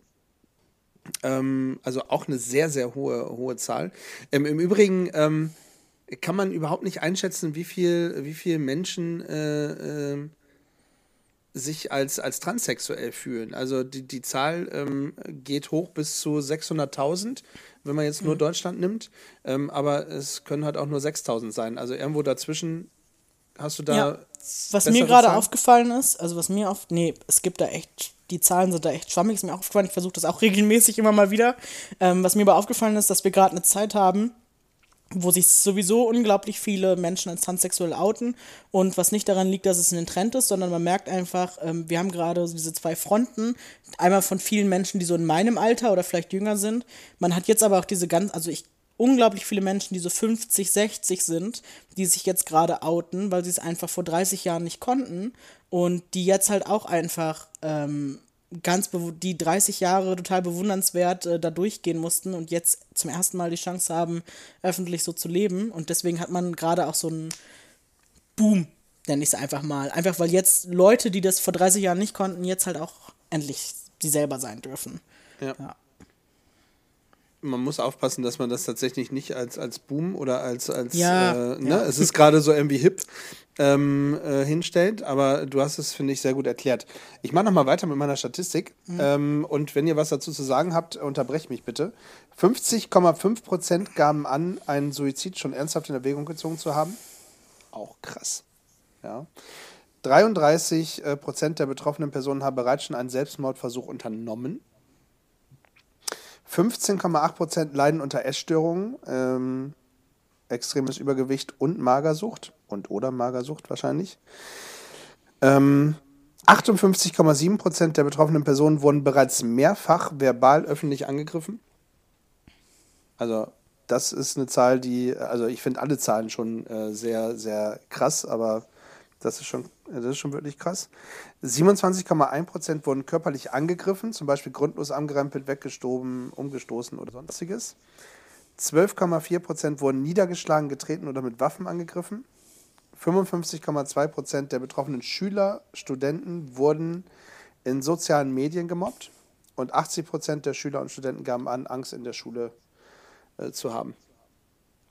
Ähm, also auch eine sehr, sehr hohe, hohe Zahl. Ähm, Im Übrigen ähm, kann man überhaupt nicht einschätzen, wie viel, wie viel Menschen äh, äh, sich als, als transsexuell fühlen. Also die, die Zahl ähm, geht hoch bis zu 600.000, wenn man jetzt nur mhm. Deutschland nimmt. Ähm, aber es können halt auch nur 6.000 sein. Also irgendwo dazwischen hast du da. Ja, was mir gerade aufgefallen ist, also was mir auf. Nee, es gibt da echt. Die Zahlen sind da echt schwammig, ist mir auch aufgefallen. Ich versuche das auch regelmäßig immer mal wieder. Ähm, was mir aber aufgefallen ist, dass wir gerade eine Zeit haben, wo sich sowieso unglaublich viele Menschen als transsexuell outen und was nicht daran liegt, dass es ein Trend ist, sondern man merkt einfach, ähm, wir haben gerade diese zwei Fronten, einmal von vielen Menschen, die so in meinem Alter oder vielleicht jünger sind. Man hat jetzt aber auch diese ganz, also ich unglaublich viele Menschen, die so 50, 60 sind, die sich jetzt gerade outen, weil sie es einfach vor 30 Jahren nicht konnten und die jetzt halt auch einfach ähm, ganz die 30 Jahre total bewundernswert äh, da durchgehen mussten und jetzt zum ersten Mal die Chance haben, öffentlich so zu leben. Und deswegen hat man gerade auch so einen Boom, nenne ich es einfach mal. Einfach weil jetzt Leute, die das vor 30 Jahren nicht konnten, jetzt halt auch endlich sie selber sein dürfen. ja. ja man muss aufpassen, dass man das tatsächlich nicht als, als Boom oder als, als ja, äh, ne? Ja. es ist gerade so irgendwie hip ähm, äh, hinstellt, aber du hast es, finde ich, sehr gut erklärt. Ich mache nochmal weiter mit meiner Statistik mhm. ähm, und wenn ihr was dazu zu sagen habt, unterbrecht mich bitte. 50,5 Prozent gaben an, einen Suizid schon ernsthaft in Erwägung gezogen zu haben. Auch krass. Ja. 33 äh, Prozent der betroffenen Personen haben bereits schon einen Selbstmordversuch unternommen. 15,8% leiden unter Essstörungen, ähm, extremes Übergewicht und Magersucht und oder Magersucht wahrscheinlich. Ähm, 58,7% der betroffenen Personen wurden bereits mehrfach verbal öffentlich angegriffen. Also das ist eine Zahl, die, also ich finde alle Zahlen schon äh, sehr, sehr krass, aber das ist schon, das ist schon wirklich krass. 27,1% wurden körperlich angegriffen, zum Beispiel grundlos angerempelt, weggestoben, umgestoßen oder sonstiges. 12,4% wurden niedergeschlagen, getreten oder mit Waffen angegriffen. 55,2% der betroffenen Schüler, Studenten wurden in sozialen Medien gemobbt. Und 80% der Schüler und Studenten gaben an, Angst in der Schule äh, zu haben.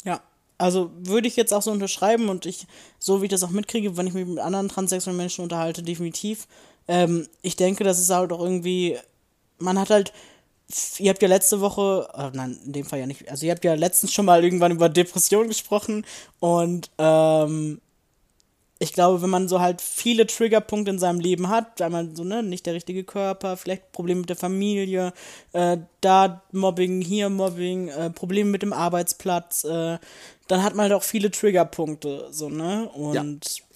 Ja, also würde ich jetzt auch so unterschreiben und ich, so wie ich das auch mitkriege, wenn ich mich mit anderen transsexuellen Menschen unterhalte, definitiv. Ähm, ich denke, das ist halt auch irgendwie, man hat halt, ihr habt ja letzte Woche, oh nein, in dem Fall ja nicht, also ihr habt ja letztens schon mal irgendwann über Depression gesprochen und ähm, ich glaube, wenn man so halt viele Triggerpunkte in seinem Leben hat, einmal so, ne, nicht der richtige Körper, vielleicht Probleme mit der Familie, äh, da Mobbing, hier Mobbing, äh, Probleme mit dem Arbeitsplatz, äh, dann hat man halt auch viele Triggerpunkte, so, ne? Und. Ja.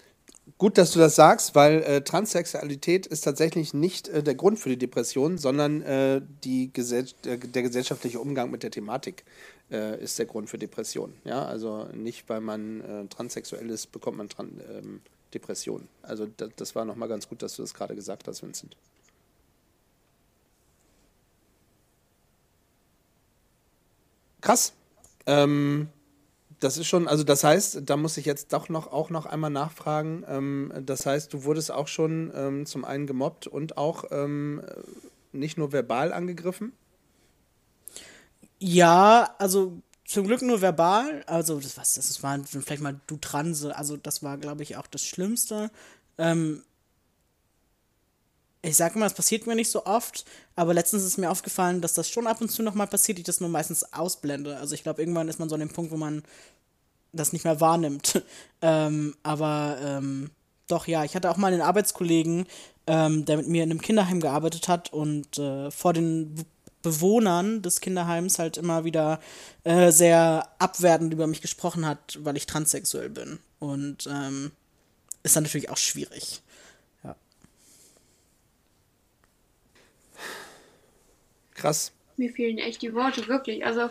Gut, dass du das sagst, weil äh, Transsexualität ist tatsächlich nicht äh, der Grund für die Depression, sondern äh, die Gesell der, der, gesellschaftliche Umgang mit der Thematik äh, ist der Grund für Depression. Ja, also nicht, weil man äh, transsexuell ist, bekommt man Tran ähm, Depressionen. Also das, das war nochmal ganz gut, dass du das gerade gesagt hast, Vincent. Krass. Ähm, das ist schon, also das heißt, da muss ich jetzt doch noch auch noch einmal nachfragen. Ähm, das heißt, du wurdest auch schon ähm, zum einen gemobbt und auch ähm, nicht nur verbal angegriffen? Ja, also zum Glück nur verbal. Also das was, das war vielleicht mal du Transe. Also das war, glaube ich, auch das Schlimmste. Ähm, ich sag mal, es passiert mir nicht so oft, aber letztens ist mir aufgefallen, dass das schon ab und zu nochmal passiert, ich das nur meistens ausblende. Also ich glaube, irgendwann ist man so an dem Punkt, wo man das nicht mehr wahrnimmt. ähm, aber ähm, doch, ja, ich hatte auch mal einen Arbeitskollegen, ähm, der mit mir in einem Kinderheim gearbeitet hat und äh, vor den Bewohnern des Kinderheims halt immer wieder äh, sehr abwertend über mich gesprochen hat, weil ich transsexuell bin. Und ähm, ist dann natürlich auch schwierig. Krass. Mir fehlen echt die Worte, wirklich. Also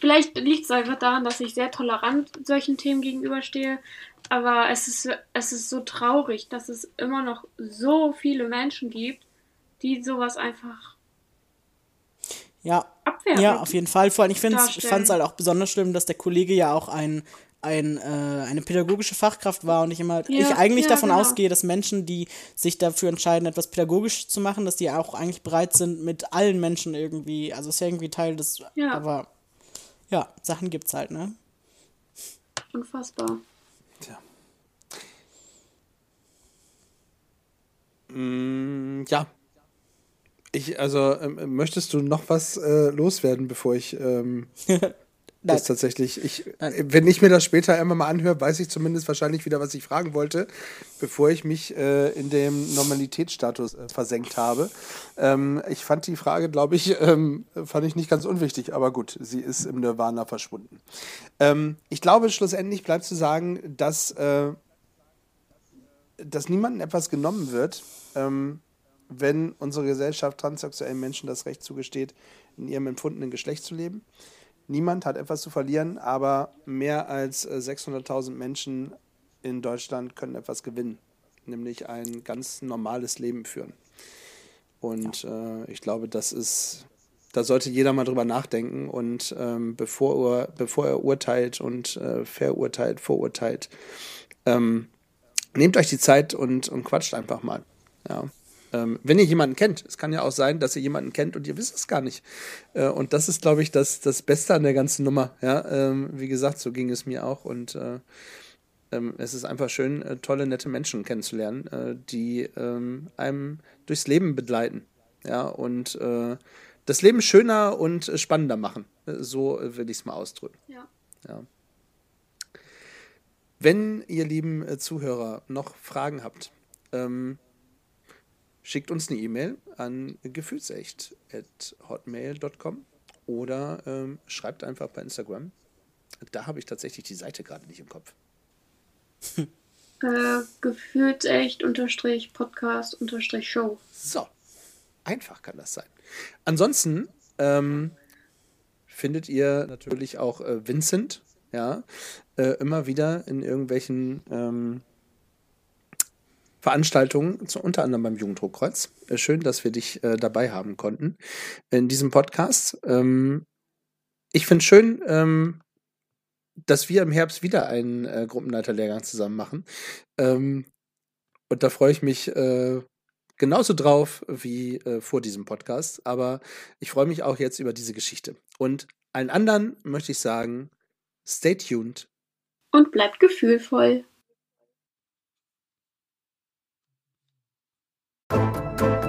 vielleicht liegt es einfach daran, dass ich sehr tolerant solchen Themen gegenüberstehe. Aber es ist, es ist so traurig, dass es immer noch so viele Menschen gibt, die sowas einfach ja. abwehren. Ja, auf jeden Fall. Vor allem, ich, ich fand es halt auch besonders schlimm, dass der Kollege ja auch ein ein, äh, eine pädagogische Fachkraft war und ich immer ja, ich eigentlich ja, davon genau. ausgehe, dass Menschen, die sich dafür entscheiden, etwas pädagogisch zu machen, dass die auch eigentlich bereit sind, mit allen Menschen irgendwie, also ist ja irgendwie Teil des, ja. aber ja, Sachen gibt's halt, ne? Unfassbar. Tja. Mm, ja. Ich, also, ähm, möchtest du noch was äh, loswerden, bevor ich ähm, Das tatsächlich, ich, wenn ich mir das später immer mal anhöre, weiß ich zumindest wahrscheinlich wieder, was ich fragen wollte, bevor ich mich äh, in dem Normalitätsstatus äh, versenkt habe. Ähm, ich fand die Frage, glaube ich, ähm, fand ich nicht ganz unwichtig, aber gut, sie ist im Nirvana verschwunden. Ähm, ich glaube, schlussendlich bleibt zu sagen, dass, äh, dass niemandem etwas genommen wird, ähm, wenn unsere Gesellschaft transsexuellen Menschen das Recht zugesteht, in ihrem empfundenen Geschlecht zu leben. Niemand hat etwas zu verlieren, aber mehr als 600.000 äh, Menschen in Deutschland können etwas gewinnen, nämlich ein ganz normales Leben führen. Und äh, ich glaube, das ist, da sollte jeder mal drüber nachdenken und ähm, bevor, er, bevor er urteilt und äh, verurteilt, vorurteilt, ähm, nehmt euch die Zeit und, und quatscht einfach mal. Ja. Ähm, wenn ihr jemanden kennt, es kann ja auch sein, dass ihr jemanden kennt und ihr wisst es gar nicht. Äh, und das ist, glaube ich, das, das Beste an der ganzen Nummer. Ja, ähm, wie gesagt, so ging es mir auch und äh, ähm, es ist einfach schön, äh, tolle, nette Menschen kennenzulernen, äh, die ähm, einem durchs Leben begleiten. Ja, und äh, das Leben schöner und spannender machen. Äh, so will ich es mal ausdrücken. Ja. ja. Wenn ihr lieben Zuhörer noch Fragen habt, ähm, schickt uns eine E-Mail an gefühlsecht.hotmail.com oder ähm, schreibt einfach bei Instagram. Da habe ich tatsächlich die Seite gerade nicht im Kopf. Äh, gefühlsecht unterstrich Podcast unterstrich Show. So, einfach kann das sein. Ansonsten ähm, findet ihr natürlich auch äh, Vincent, ja, äh, immer wieder in irgendwelchen ähm, Veranstaltungen, unter anderem beim Jugenddruckkreuz. Äh, schön, dass wir dich äh, dabei haben konnten in diesem Podcast. Ähm, ich finde schön, ähm, dass wir im Herbst wieder einen äh, Gruppenleiterlehrgang zusammen machen. Ähm, und da freue ich mich äh, genauso drauf wie äh, vor diesem Podcast. Aber ich freue mich auch jetzt über diese Geschichte. Und allen anderen möchte ich sagen, stay tuned. Und bleibt gefühlvoll. Thank you.